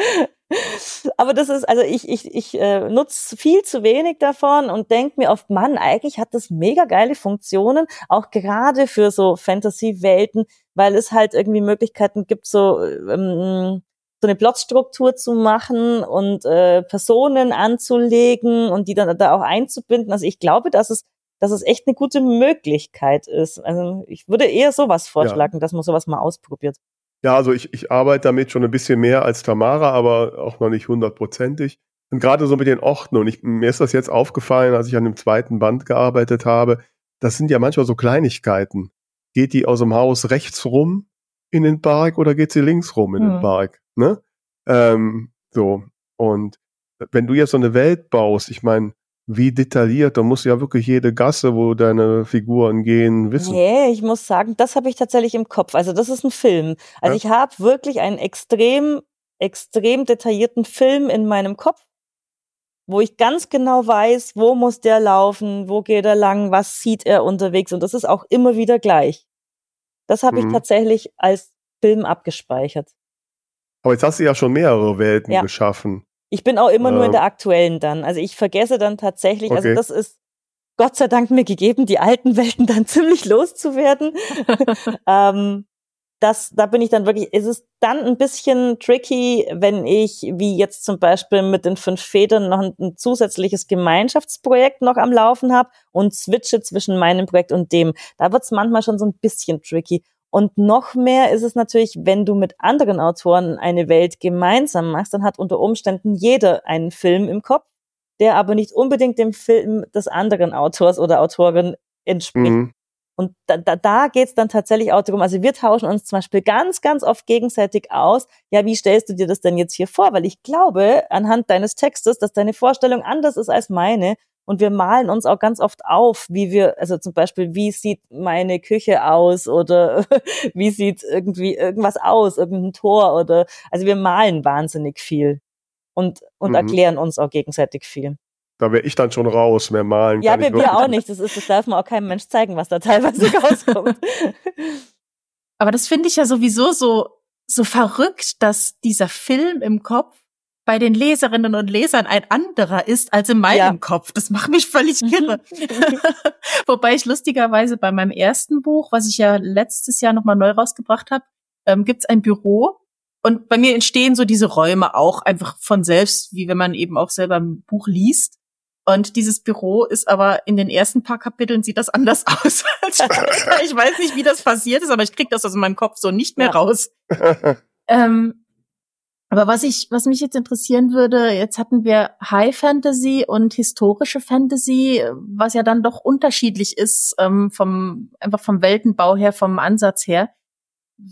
Speaker 4: Aber das ist, also ich, ich, ich äh, nutze viel zu wenig davon und denke mir oft, Mann, eigentlich hat das mega geile Funktionen, auch gerade für so Fantasy-Welten, weil es halt irgendwie Möglichkeiten gibt, so ähm, so eine Plotstruktur zu machen und äh, Personen anzulegen und die dann da auch einzubinden. Also ich glaube, dass es, dass es echt eine gute Möglichkeit ist. Also ich würde eher sowas vorschlagen, ja. dass man sowas mal ausprobiert.
Speaker 2: Ja, also ich, ich arbeite damit schon ein bisschen mehr als Tamara, aber auch noch nicht hundertprozentig. Und gerade so mit den Orten, und ich, mir ist das jetzt aufgefallen, als ich an dem zweiten Band gearbeitet habe, das sind ja manchmal so Kleinigkeiten. Geht die aus dem Haus rechts rum in den Park oder geht sie links rum in mhm. den Park? Ne? Ähm, so. Und wenn du jetzt so eine Welt baust, ich meine, wie detailliert, da musst du ja wirklich jede Gasse, wo deine Figuren gehen, wissen.
Speaker 4: Nee, ich muss sagen, das habe ich tatsächlich im Kopf. Also das ist ein Film. Also ja? ich habe wirklich einen extrem, extrem detaillierten Film in meinem Kopf, wo ich ganz genau weiß, wo muss der laufen, wo geht er lang, was sieht er unterwegs. Und das ist auch immer wieder gleich. Das habe mhm. ich tatsächlich als Film abgespeichert.
Speaker 2: Aber jetzt hast du ja schon mehrere Welten ja. geschaffen.
Speaker 4: Ich bin auch immer ähm. nur in der aktuellen dann. Also ich vergesse dann tatsächlich, also okay. also das ist Gott sei Dank mir gegeben, die alten Welten dann ziemlich loszuwerden. ähm, das, da bin ich dann wirklich, ist es dann ein bisschen tricky, wenn ich, wie jetzt zum Beispiel mit den fünf Federn, noch ein, ein zusätzliches Gemeinschaftsprojekt noch am Laufen habe und switche zwischen meinem Projekt und dem. Da wird es manchmal schon so ein bisschen tricky. Und noch mehr ist es natürlich, wenn du mit anderen Autoren eine Welt gemeinsam machst, dann hat unter Umständen jeder einen Film im Kopf, der aber nicht unbedingt dem Film des anderen Autors oder Autorin entspricht. Mhm. Und da, da, da geht es dann tatsächlich auch darum, also wir tauschen uns zum Beispiel ganz, ganz oft gegenseitig aus, ja, wie stellst du dir das denn jetzt hier vor? Weil ich glaube, anhand deines Textes, dass deine Vorstellung anders ist als meine und wir malen uns auch ganz oft auf, wie wir, also zum Beispiel, wie sieht meine Küche aus oder wie sieht irgendwie irgendwas aus, irgendein Tor oder, also wir malen wahnsinnig viel und, und mhm. erklären uns auch gegenseitig viel.
Speaker 2: da wäre ich dann schon raus, mehr malen.
Speaker 4: Ja, wir, wir auch nicht. Das, ist, das darf man auch keinem Mensch zeigen, was da teilweise rauskommt.
Speaker 1: Aber das finde ich ja sowieso so, so verrückt, dass dieser Film im Kopf bei den Leserinnen und Lesern ein anderer ist als in meinem ja. Kopf. Das macht mich völlig kirre. Wobei ich lustigerweise bei meinem ersten Buch, was ich ja letztes Jahr nochmal neu rausgebracht habe, ähm, gibt es ein Büro. Und bei mir entstehen so diese Räume auch einfach von selbst, wie wenn man eben auch selber ein Buch liest. Und dieses Büro ist aber in den ersten paar Kapiteln sieht das anders aus. ich weiß nicht, wie das passiert ist, aber ich krieg das aus meinem Kopf so nicht mehr ja. raus. ähm, aber was ich, was mich jetzt interessieren würde, jetzt hatten wir High Fantasy und historische Fantasy, was ja dann doch unterschiedlich ist ähm, vom einfach vom Weltenbau her, vom Ansatz her.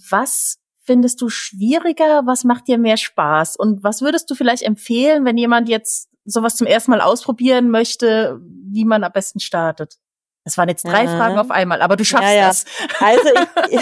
Speaker 1: Was findest du schwieriger? Was macht dir mehr Spaß? Und was würdest du vielleicht empfehlen, wenn jemand jetzt sowas zum ersten Mal ausprobieren möchte, wie man am besten startet? Das waren jetzt drei ja. Fragen auf einmal, aber du schaffst ja, ja. das.
Speaker 4: Also ich,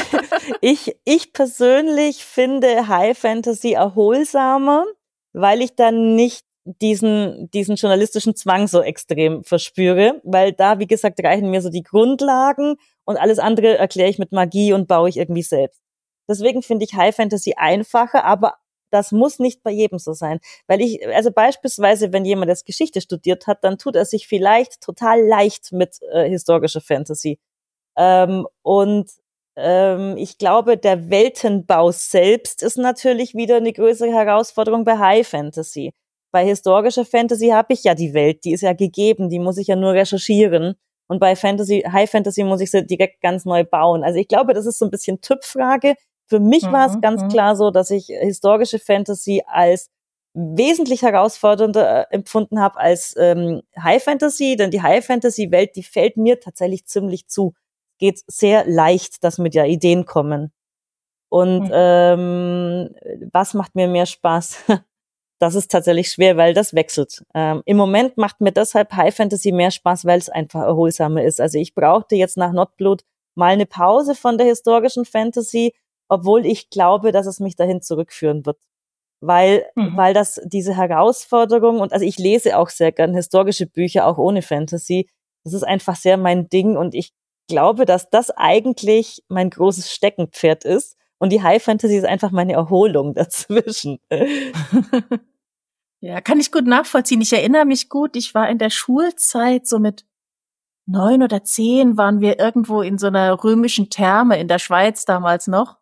Speaker 4: ich, ich persönlich finde High Fantasy erholsamer, weil ich dann nicht diesen, diesen journalistischen Zwang so extrem verspüre, weil da, wie gesagt, reichen mir so die Grundlagen und alles andere erkläre ich mit Magie und baue ich irgendwie selbst. Deswegen finde ich High Fantasy einfacher, aber das muss nicht bei jedem so sein. Weil ich, also beispielsweise, wenn jemand jetzt Geschichte studiert hat, dann tut er sich vielleicht total leicht mit äh, historischer Fantasy. Ähm, und ähm, ich glaube, der Weltenbau selbst ist natürlich wieder eine größere Herausforderung bei High Fantasy. Bei historischer Fantasy habe ich ja die Welt, die ist ja gegeben, die muss ich ja nur recherchieren. Und bei Fantasy, High Fantasy muss ich sie direkt ganz neu bauen. Also ich glaube, das ist so ein bisschen Typfrage. Für mich war es mhm, ganz mhm. klar so, dass ich historische Fantasy als wesentlich herausfordernder äh, empfunden habe als ähm, High Fantasy, denn die High Fantasy Welt, die fällt mir tatsächlich ziemlich zu. Geht sehr leicht, dass mit ja Ideen kommen. Und mhm. ähm, was macht mir mehr Spaß? das ist tatsächlich schwer, weil das wechselt. Ähm, Im Moment macht mir deshalb High Fantasy mehr Spaß, weil es einfach erholsamer ist. Also ich brauchte jetzt nach Notblut mal eine Pause von der historischen Fantasy, obwohl ich glaube, dass es mich dahin zurückführen wird. Weil, mhm. weil das diese Herausforderung und also ich lese auch sehr gern historische Bücher, auch ohne Fantasy. Das ist einfach sehr mein Ding und ich glaube, dass das eigentlich mein großes Steckenpferd ist. Und die High Fantasy ist einfach meine Erholung dazwischen.
Speaker 1: ja, kann ich gut nachvollziehen. Ich erinnere mich gut, ich war in der Schulzeit so mit neun oder zehn waren wir irgendwo in so einer römischen Therme in der Schweiz damals noch.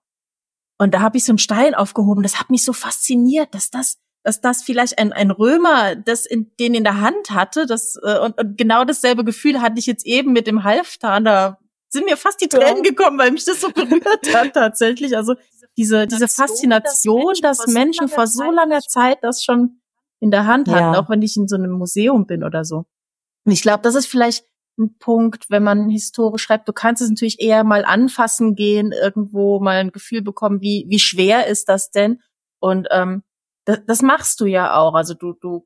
Speaker 1: Und da habe ich so einen Stein aufgehoben. Das hat mich so fasziniert, dass das, dass das vielleicht ein, ein Römer das in, den in der Hand hatte. Das, äh, und, und genau dasselbe Gefühl hatte ich jetzt eben mit dem Halftan. Da sind mir fast die Tränen gekommen, weil mich das so berührt hat tatsächlich. Also diese, diese Faszination, dass Menschen vor so langer Zeit das schon in der Hand hatten, ja. auch wenn ich in so einem Museum bin oder so. Und ich glaube, das ist vielleicht ein Punkt, wenn man historisch schreibt. Du kannst es natürlich eher mal anfassen gehen, irgendwo mal ein Gefühl bekommen, wie, wie schwer ist das denn? Und ähm, das, das machst du ja auch. Also du, du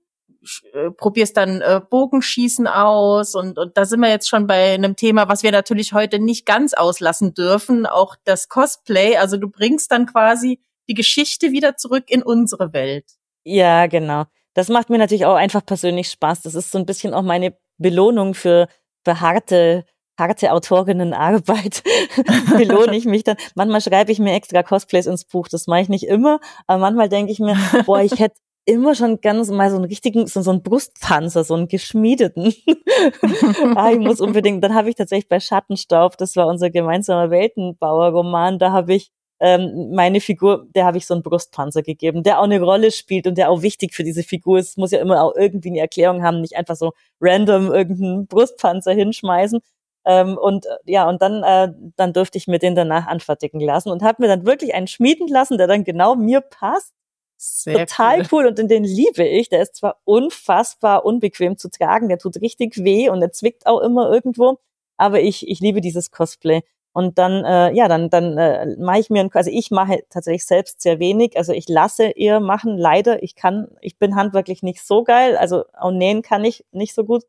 Speaker 1: äh, probierst dann äh, Bogenschießen aus und, und da sind wir jetzt schon bei einem Thema, was wir natürlich heute nicht ganz auslassen dürfen, auch das Cosplay. Also du bringst dann quasi die Geschichte wieder zurück in unsere Welt.
Speaker 4: Ja, genau. Das macht mir natürlich auch einfach persönlich Spaß. Das ist so ein bisschen auch meine Belohnung für für harte, harte Autorinnenarbeit belohne ich mich dann. Manchmal schreibe ich mir extra Cosplays ins Buch, das mache ich nicht immer, aber manchmal denke ich mir, boah, ich hätte immer schon ganz mal so einen richtigen, so, so einen Brustpanzer, so einen geschmiedeten. ah, ich muss unbedingt, dann habe ich tatsächlich bei Schattenstaub, das war unser gemeinsamer Weltenbauer-Roman, da habe ich ähm, meine Figur, der habe ich so einen Brustpanzer gegeben, der auch eine Rolle spielt und der auch wichtig für diese Figur ist. Muss ja immer auch irgendwie eine Erklärung haben, nicht einfach so random irgendeinen Brustpanzer hinschmeißen. Ähm, und äh, ja, und dann, äh, dann durfte ich mir den danach anfertigen lassen und habe mir dann wirklich einen schmieden lassen, der dann genau mir passt. Sehr Total cool. cool. und den liebe ich. Der ist zwar unfassbar unbequem zu tragen, der tut richtig weh und der zwickt auch immer irgendwo, aber ich, ich liebe dieses Cosplay. Und dann, äh, ja, dann, dann äh, mache ich mir, also ich mache tatsächlich selbst sehr wenig. Also ich lasse ihr machen. Leider, ich kann, ich bin handwerklich nicht so geil. Also auch nähen kann ich nicht so gut.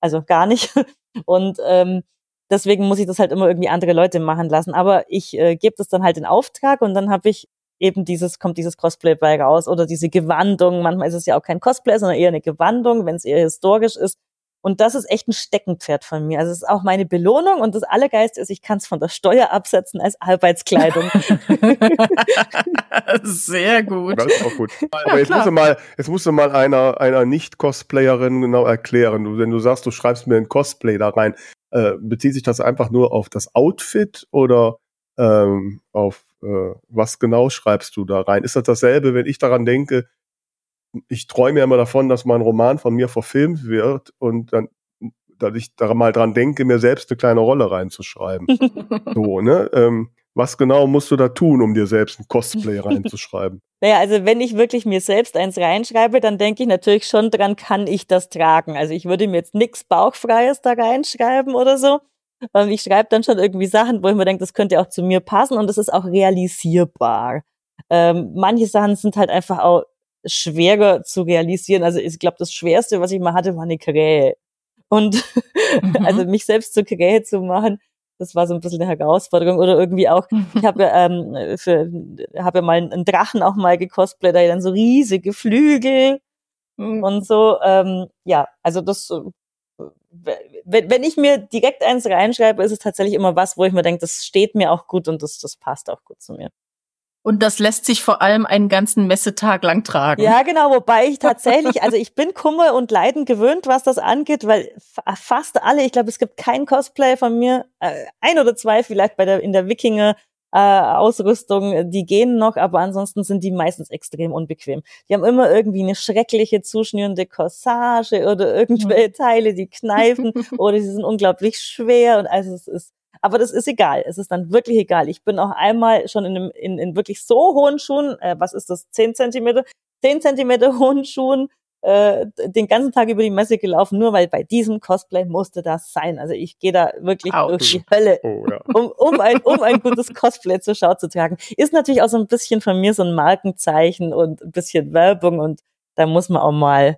Speaker 4: Also gar nicht. Und ähm, deswegen muss ich das halt immer irgendwie andere Leute machen lassen. Aber ich äh, gebe das dann halt in Auftrag und dann habe ich eben dieses, kommt dieses Cosplay bei raus oder diese Gewandung. Manchmal ist es ja auch kein Cosplay, sondern eher eine Gewandung, wenn es eher historisch ist. Und das ist echt ein Steckenpferd von mir. Also es ist auch meine Belohnung und das Allergeiste ist, ich kann es von der Steuer absetzen als Arbeitskleidung.
Speaker 1: Sehr gut.
Speaker 2: Das ist auch gut. Aber jetzt musst du mal, jetzt musst du mal einer, einer Nicht-Cosplayerin genau erklären. Du, wenn du sagst, du schreibst mir ein Cosplay da rein, äh, bezieht sich das einfach nur auf das Outfit oder ähm, auf äh, was genau schreibst du da rein? Ist das dasselbe, wenn ich daran denke, ich träume ja immer davon, dass mein Roman von mir verfilmt wird und dann, dass ich da mal dran denke, mir selbst eine kleine Rolle reinzuschreiben. so, ne? Ähm, was genau musst du da tun, um dir selbst ein Cosplay reinzuschreiben?
Speaker 4: Naja, also wenn ich wirklich mir selbst eins reinschreibe, dann denke ich natürlich schon dran, kann ich das tragen? Also ich würde mir jetzt nichts Bauchfreies da reinschreiben oder so. Und ich schreibe dann schon irgendwie Sachen, wo ich mir denke, das könnte auch zu mir passen und das ist auch realisierbar. Ähm, manche Sachen sind halt einfach auch schwerer zu realisieren. Also ich glaube, das Schwerste, was ich mal hatte, war eine Krähe. Und mhm. also mich selbst zur Krähe zu machen, das war so ein bisschen eine Herausforderung. Oder irgendwie auch, ich habe ja, ähm, für, hab ja mal einen Drachen auch mal gecosplayt, da dann so riesige Flügel mhm. und so. Ähm, ja, also das, wenn, wenn ich mir direkt eins reinschreibe, ist es tatsächlich immer was, wo ich mir denke, das steht mir auch gut und das, das passt auch gut zu mir.
Speaker 1: Und das lässt sich vor allem einen ganzen Messetag lang tragen.
Speaker 4: Ja, genau, wobei ich tatsächlich, also ich bin Kummer und Leiden gewöhnt, was das angeht, weil fast alle, ich glaube, es gibt kein Cosplay von mir, äh, ein oder zwei vielleicht bei der in der Wikinger äh, Ausrüstung, die gehen noch, aber ansonsten sind die meistens extrem unbequem. Die haben immer irgendwie eine schreckliche zuschnürende Corsage oder irgendwelche mhm. Teile, die kneifen oder sie sind unglaublich schwer und also es ist aber das ist egal. Es ist dann wirklich egal. Ich bin auch einmal schon in, einem, in, in wirklich so hohen Schuhen, äh, was ist das, zehn Zentimeter, zehn Zentimeter hohen Schuhen, äh, den ganzen Tag über die Messe gelaufen, nur weil bei diesem Cosplay musste das sein. Also ich gehe da wirklich Au. durch die Hölle, oh, ja. um, um, ein, um ein gutes Cosplay zur Schau zu tragen. Ist natürlich auch so ein bisschen von mir so ein Markenzeichen und ein bisschen Werbung und da muss man auch mal ein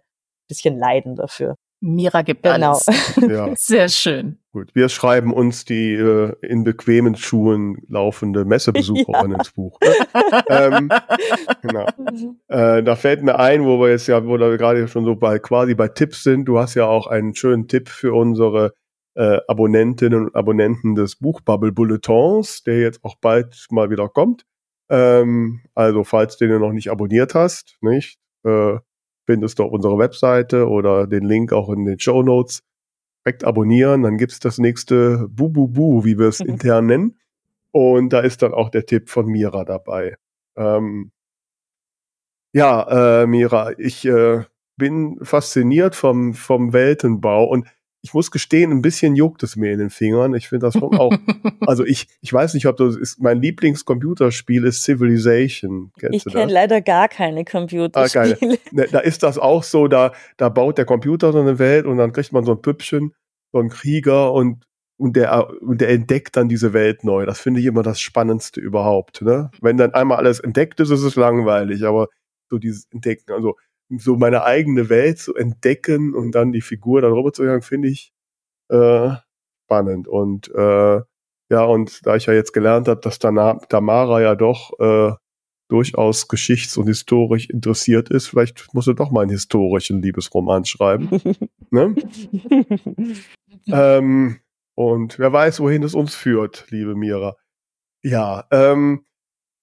Speaker 4: bisschen leiden dafür.
Speaker 1: Mira gibt genau. alles. Ja. Sehr schön.
Speaker 2: Gut, wir schreiben uns die äh, in bequemen Schuhen laufende Messebesucherin ja. ins Buch. ähm, genau. Äh, da fällt mir ein, wo wir jetzt ja, wo wir gerade schon so bei quasi bei Tipps sind. Du hast ja auch einen schönen Tipp für unsere äh, Abonnentinnen und Abonnenten des Buchbubble Bulletins, der jetzt auch bald mal wieder kommt. Ähm, also falls du den noch nicht abonniert hast, nicht? Äh, findest du auf unserer Webseite oder den Link auch in den Show Notes. Direkt abonnieren, dann gibt's das nächste Bu-Bu-Bu, wie wir es intern nennen. Und da ist dann auch der Tipp von Mira dabei. Ähm, ja, äh, Mira, ich äh, bin fasziniert vom, vom Weltenbau und ich muss gestehen, ein bisschen juckt es mir in den Fingern. Ich finde das schon auch, also ich, ich weiß nicht, ob das ist, mein Lieblingscomputerspiel ist Civilization.
Speaker 4: Kennst ich kenne leider gar keine Computerspiele. Ah,
Speaker 2: ne, da ist das auch so, da, da baut der Computer so eine Welt und dann kriegt man so ein Püppchen, so ein Krieger und, und der, und der entdeckt dann diese Welt neu. Das finde ich immer das Spannendste überhaupt, ne? Wenn dann einmal alles entdeckt ist, ist es langweilig, aber so dieses Entdecken, also so meine eigene Welt zu entdecken und dann die Figur darüber zu sagen, finde ich äh, spannend. Und äh, ja, und da ich ja jetzt gelernt habe, dass Tamara ja doch äh, durchaus geschichts- und historisch interessiert ist, vielleicht muss er doch mal einen historischen Liebesroman schreiben. ne? ähm, und wer weiß, wohin es uns führt, liebe Mira. Ja, ähm,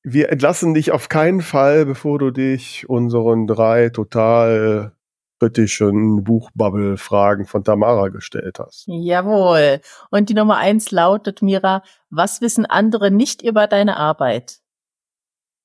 Speaker 2: wir entlassen dich auf keinen Fall, bevor du dich unseren drei total kritischen Buchbubble-Fragen von Tamara gestellt hast.
Speaker 1: Jawohl. Und die Nummer eins lautet, Mira, was wissen andere nicht über deine Arbeit?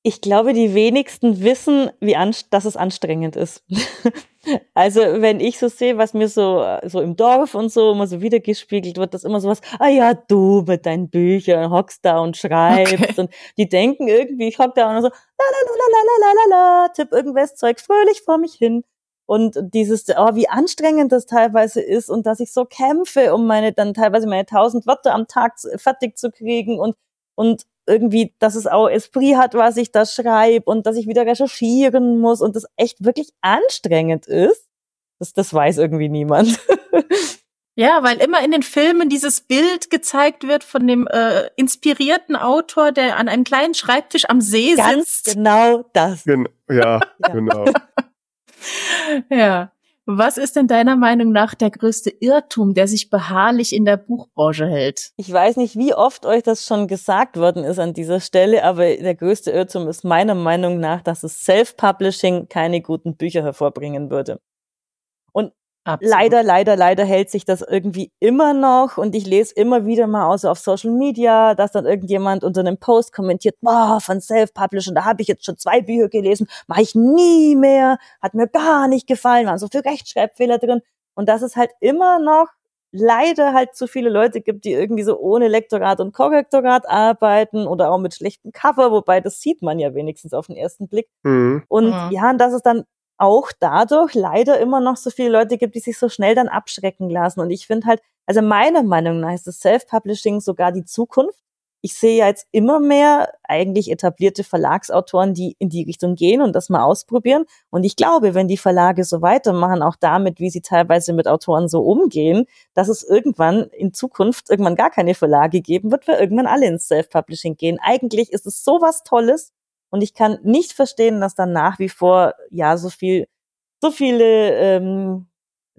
Speaker 4: Ich glaube, die wenigsten wissen, wie dass es anstrengend ist. also, wenn ich so sehe, was mir so, so im Dorf und so immer so wiedergespiegelt wird, dass immer so was, ah ja, du mit deinen Büchern hockst da und schreibst okay. und die denken irgendwie, ich hock da und so, la la la la la la la, tipp irgendwas Zeug fröhlich vor mich hin. Und dieses, oh, wie anstrengend das teilweise ist und dass ich so kämpfe, um meine, dann teilweise meine tausend Wörter am Tag fertig zu kriegen und und irgendwie, dass es auch Esprit hat, was ich da schreibe und dass ich wieder recherchieren muss und das echt wirklich anstrengend ist. Das, das weiß irgendwie niemand.
Speaker 1: Ja, weil immer in den Filmen dieses Bild gezeigt wird von dem äh, inspirierten Autor, der an einem kleinen Schreibtisch am See
Speaker 4: Ganz
Speaker 1: sitzt.
Speaker 4: Genau das.
Speaker 2: Gen ja, ja, genau.
Speaker 1: ja. Was ist denn deiner Meinung nach der größte Irrtum, der sich beharrlich in der Buchbranche hält?
Speaker 4: Ich weiß nicht, wie oft euch das schon gesagt worden ist an dieser Stelle, aber der größte Irrtum ist meiner Meinung nach, dass es Self-Publishing keine guten Bücher hervorbringen würde. Absolut. Leider, leider, leider hält sich das irgendwie immer noch und ich lese immer wieder mal außer auf Social Media, dass dann irgendjemand unter einem Post kommentiert, boah, von Self-Publishing, da habe ich jetzt schon zwei Bücher gelesen, mache ich nie mehr, hat mir gar nicht gefallen, waren so viele Rechtschreibfehler drin und dass es halt immer noch leider halt zu viele Leute gibt, die irgendwie so ohne Lektorat und Korrektorat arbeiten oder auch mit schlechtem Cover, wobei das sieht man ja wenigstens auf den ersten Blick. Mhm. Und mhm. ja, und dass es dann auch dadurch leider immer noch so viele Leute gibt, die sich so schnell dann abschrecken lassen. Und ich finde halt, also meiner Meinung nach ist das Self-Publishing sogar die Zukunft. Ich sehe ja jetzt immer mehr eigentlich etablierte Verlagsautoren, die in die Richtung gehen und das mal ausprobieren. Und ich glaube, wenn die Verlage so weitermachen, auch damit, wie sie teilweise mit Autoren so umgehen, dass es irgendwann in Zukunft irgendwann gar keine Verlage geben wird, weil irgendwann alle ins Self-Publishing gehen. Eigentlich ist es so was Tolles und ich kann nicht verstehen, dass dann nach wie vor ja so viel, so viele ähm,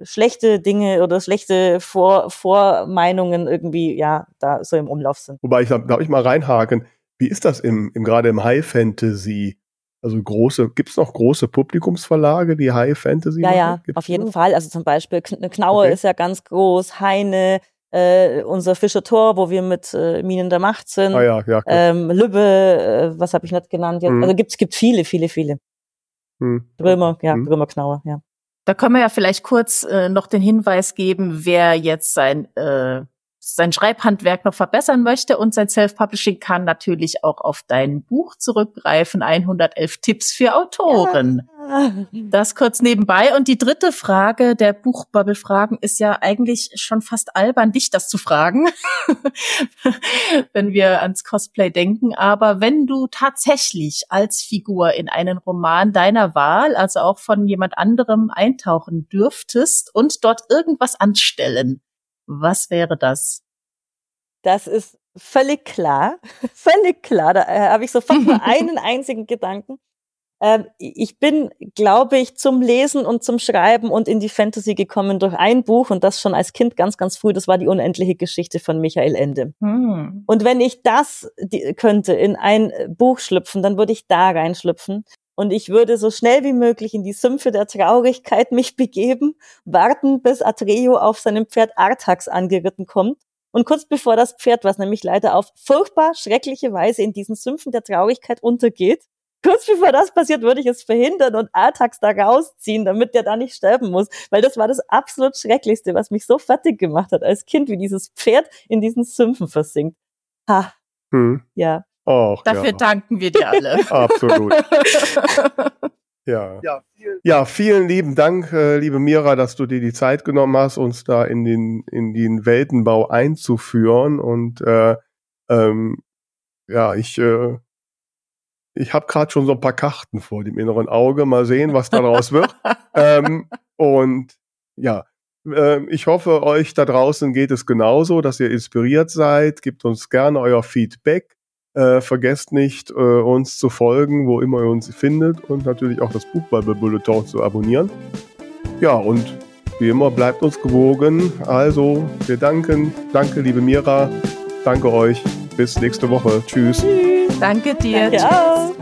Speaker 4: schlechte Dinge oder schlechte Vor Vormeinungen irgendwie ja da so im Umlauf sind.
Speaker 2: Wobei ich darf ich mal reinhaken. Wie ist das im, im gerade im High Fantasy? Also große, gibt es noch große Publikumsverlage, die High Fantasy
Speaker 4: Ja, machen? ja, Gibt's auf jeden noch? Fall. Also zum Beispiel Knauer okay. ist ja ganz groß, Heine, äh, unser Fischer Tor, wo wir mit äh, Minen der Macht sind.
Speaker 2: Ah, ja, ja,
Speaker 4: ähm, Lübbe, äh, was habe ich nicht genannt? Jetzt? Mhm. Also gibt es gibt viele, viele, viele. Mhm. Brömer, ja, mhm. Brömer Knauer, ja.
Speaker 1: Da können wir ja vielleicht kurz äh, noch den Hinweis geben, wer jetzt sein äh, sein Schreibhandwerk noch verbessern möchte und sein Self-Publishing kann natürlich auch auf dein Buch zurückgreifen. 111 Tipps für Autoren. Das kurz nebenbei. Und die dritte Frage der Buchbubble-Fragen ist ja eigentlich schon fast albern, dich das zu fragen, wenn wir ans Cosplay denken. Aber wenn du tatsächlich als Figur in einen Roman deiner Wahl, also auch von jemand anderem eintauchen dürftest und dort irgendwas anstellen, was wäre das?
Speaker 4: Das ist völlig klar. völlig klar. Da äh, habe ich sofort nur einen einzigen Gedanken. Ähm, ich bin, glaube ich, zum Lesen und zum Schreiben und in die Fantasy gekommen durch ein Buch und das schon als Kind ganz, ganz früh. Das war die unendliche Geschichte von Michael Ende. Hm. Und wenn ich das könnte in ein Buch schlüpfen, dann würde ich da reinschlüpfen. Und ich würde so schnell wie möglich in die Sümpfe der Traurigkeit mich begeben, warten, bis Atreo auf seinem Pferd Artax angeritten kommt. Und kurz bevor das Pferd, was nämlich leider auf furchtbar schreckliche Weise in diesen Sümpfen der Traurigkeit untergeht, kurz bevor das passiert, würde ich es verhindern und Artax da rausziehen, damit der da nicht sterben muss. Weil das war das absolut Schrecklichste, was mich so fertig gemacht hat als Kind, wie dieses Pferd in diesen Sümpfen versinkt. Ha. Hm. Ja.
Speaker 1: Och, Dafür ja. danken wir dir alle.
Speaker 2: Absolut. ja. Ja vielen, ja, vielen lieben Dank, äh, liebe Mira, dass du dir die Zeit genommen hast, uns da in den, in den Weltenbau einzuführen. Und äh, ähm, ja, ich, äh, ich habe gerade schon so ein paar Karten vor dem inneren Auge. Mal sehen, was daraus wird. ähm, und ja, äh, ich hoffe, euch da draußen geht es genauso, dass ihr inspiriert seid. Gebt uns gerne euer Feedback. Äh, vergesst nicht, äh, uns zu folgen, wo immer ihr uns findet und natürlich auch das Buchbubble Bulletin zu abonnieren. Ja, und wie immer bleibt uns gewogen. Also, wir danken. Danke, liebe Mira. Danke euch. Bis nächste Woche. Tschüss.
Speaker 1: Danke dir.
Speaker 4: Danke Tschüss.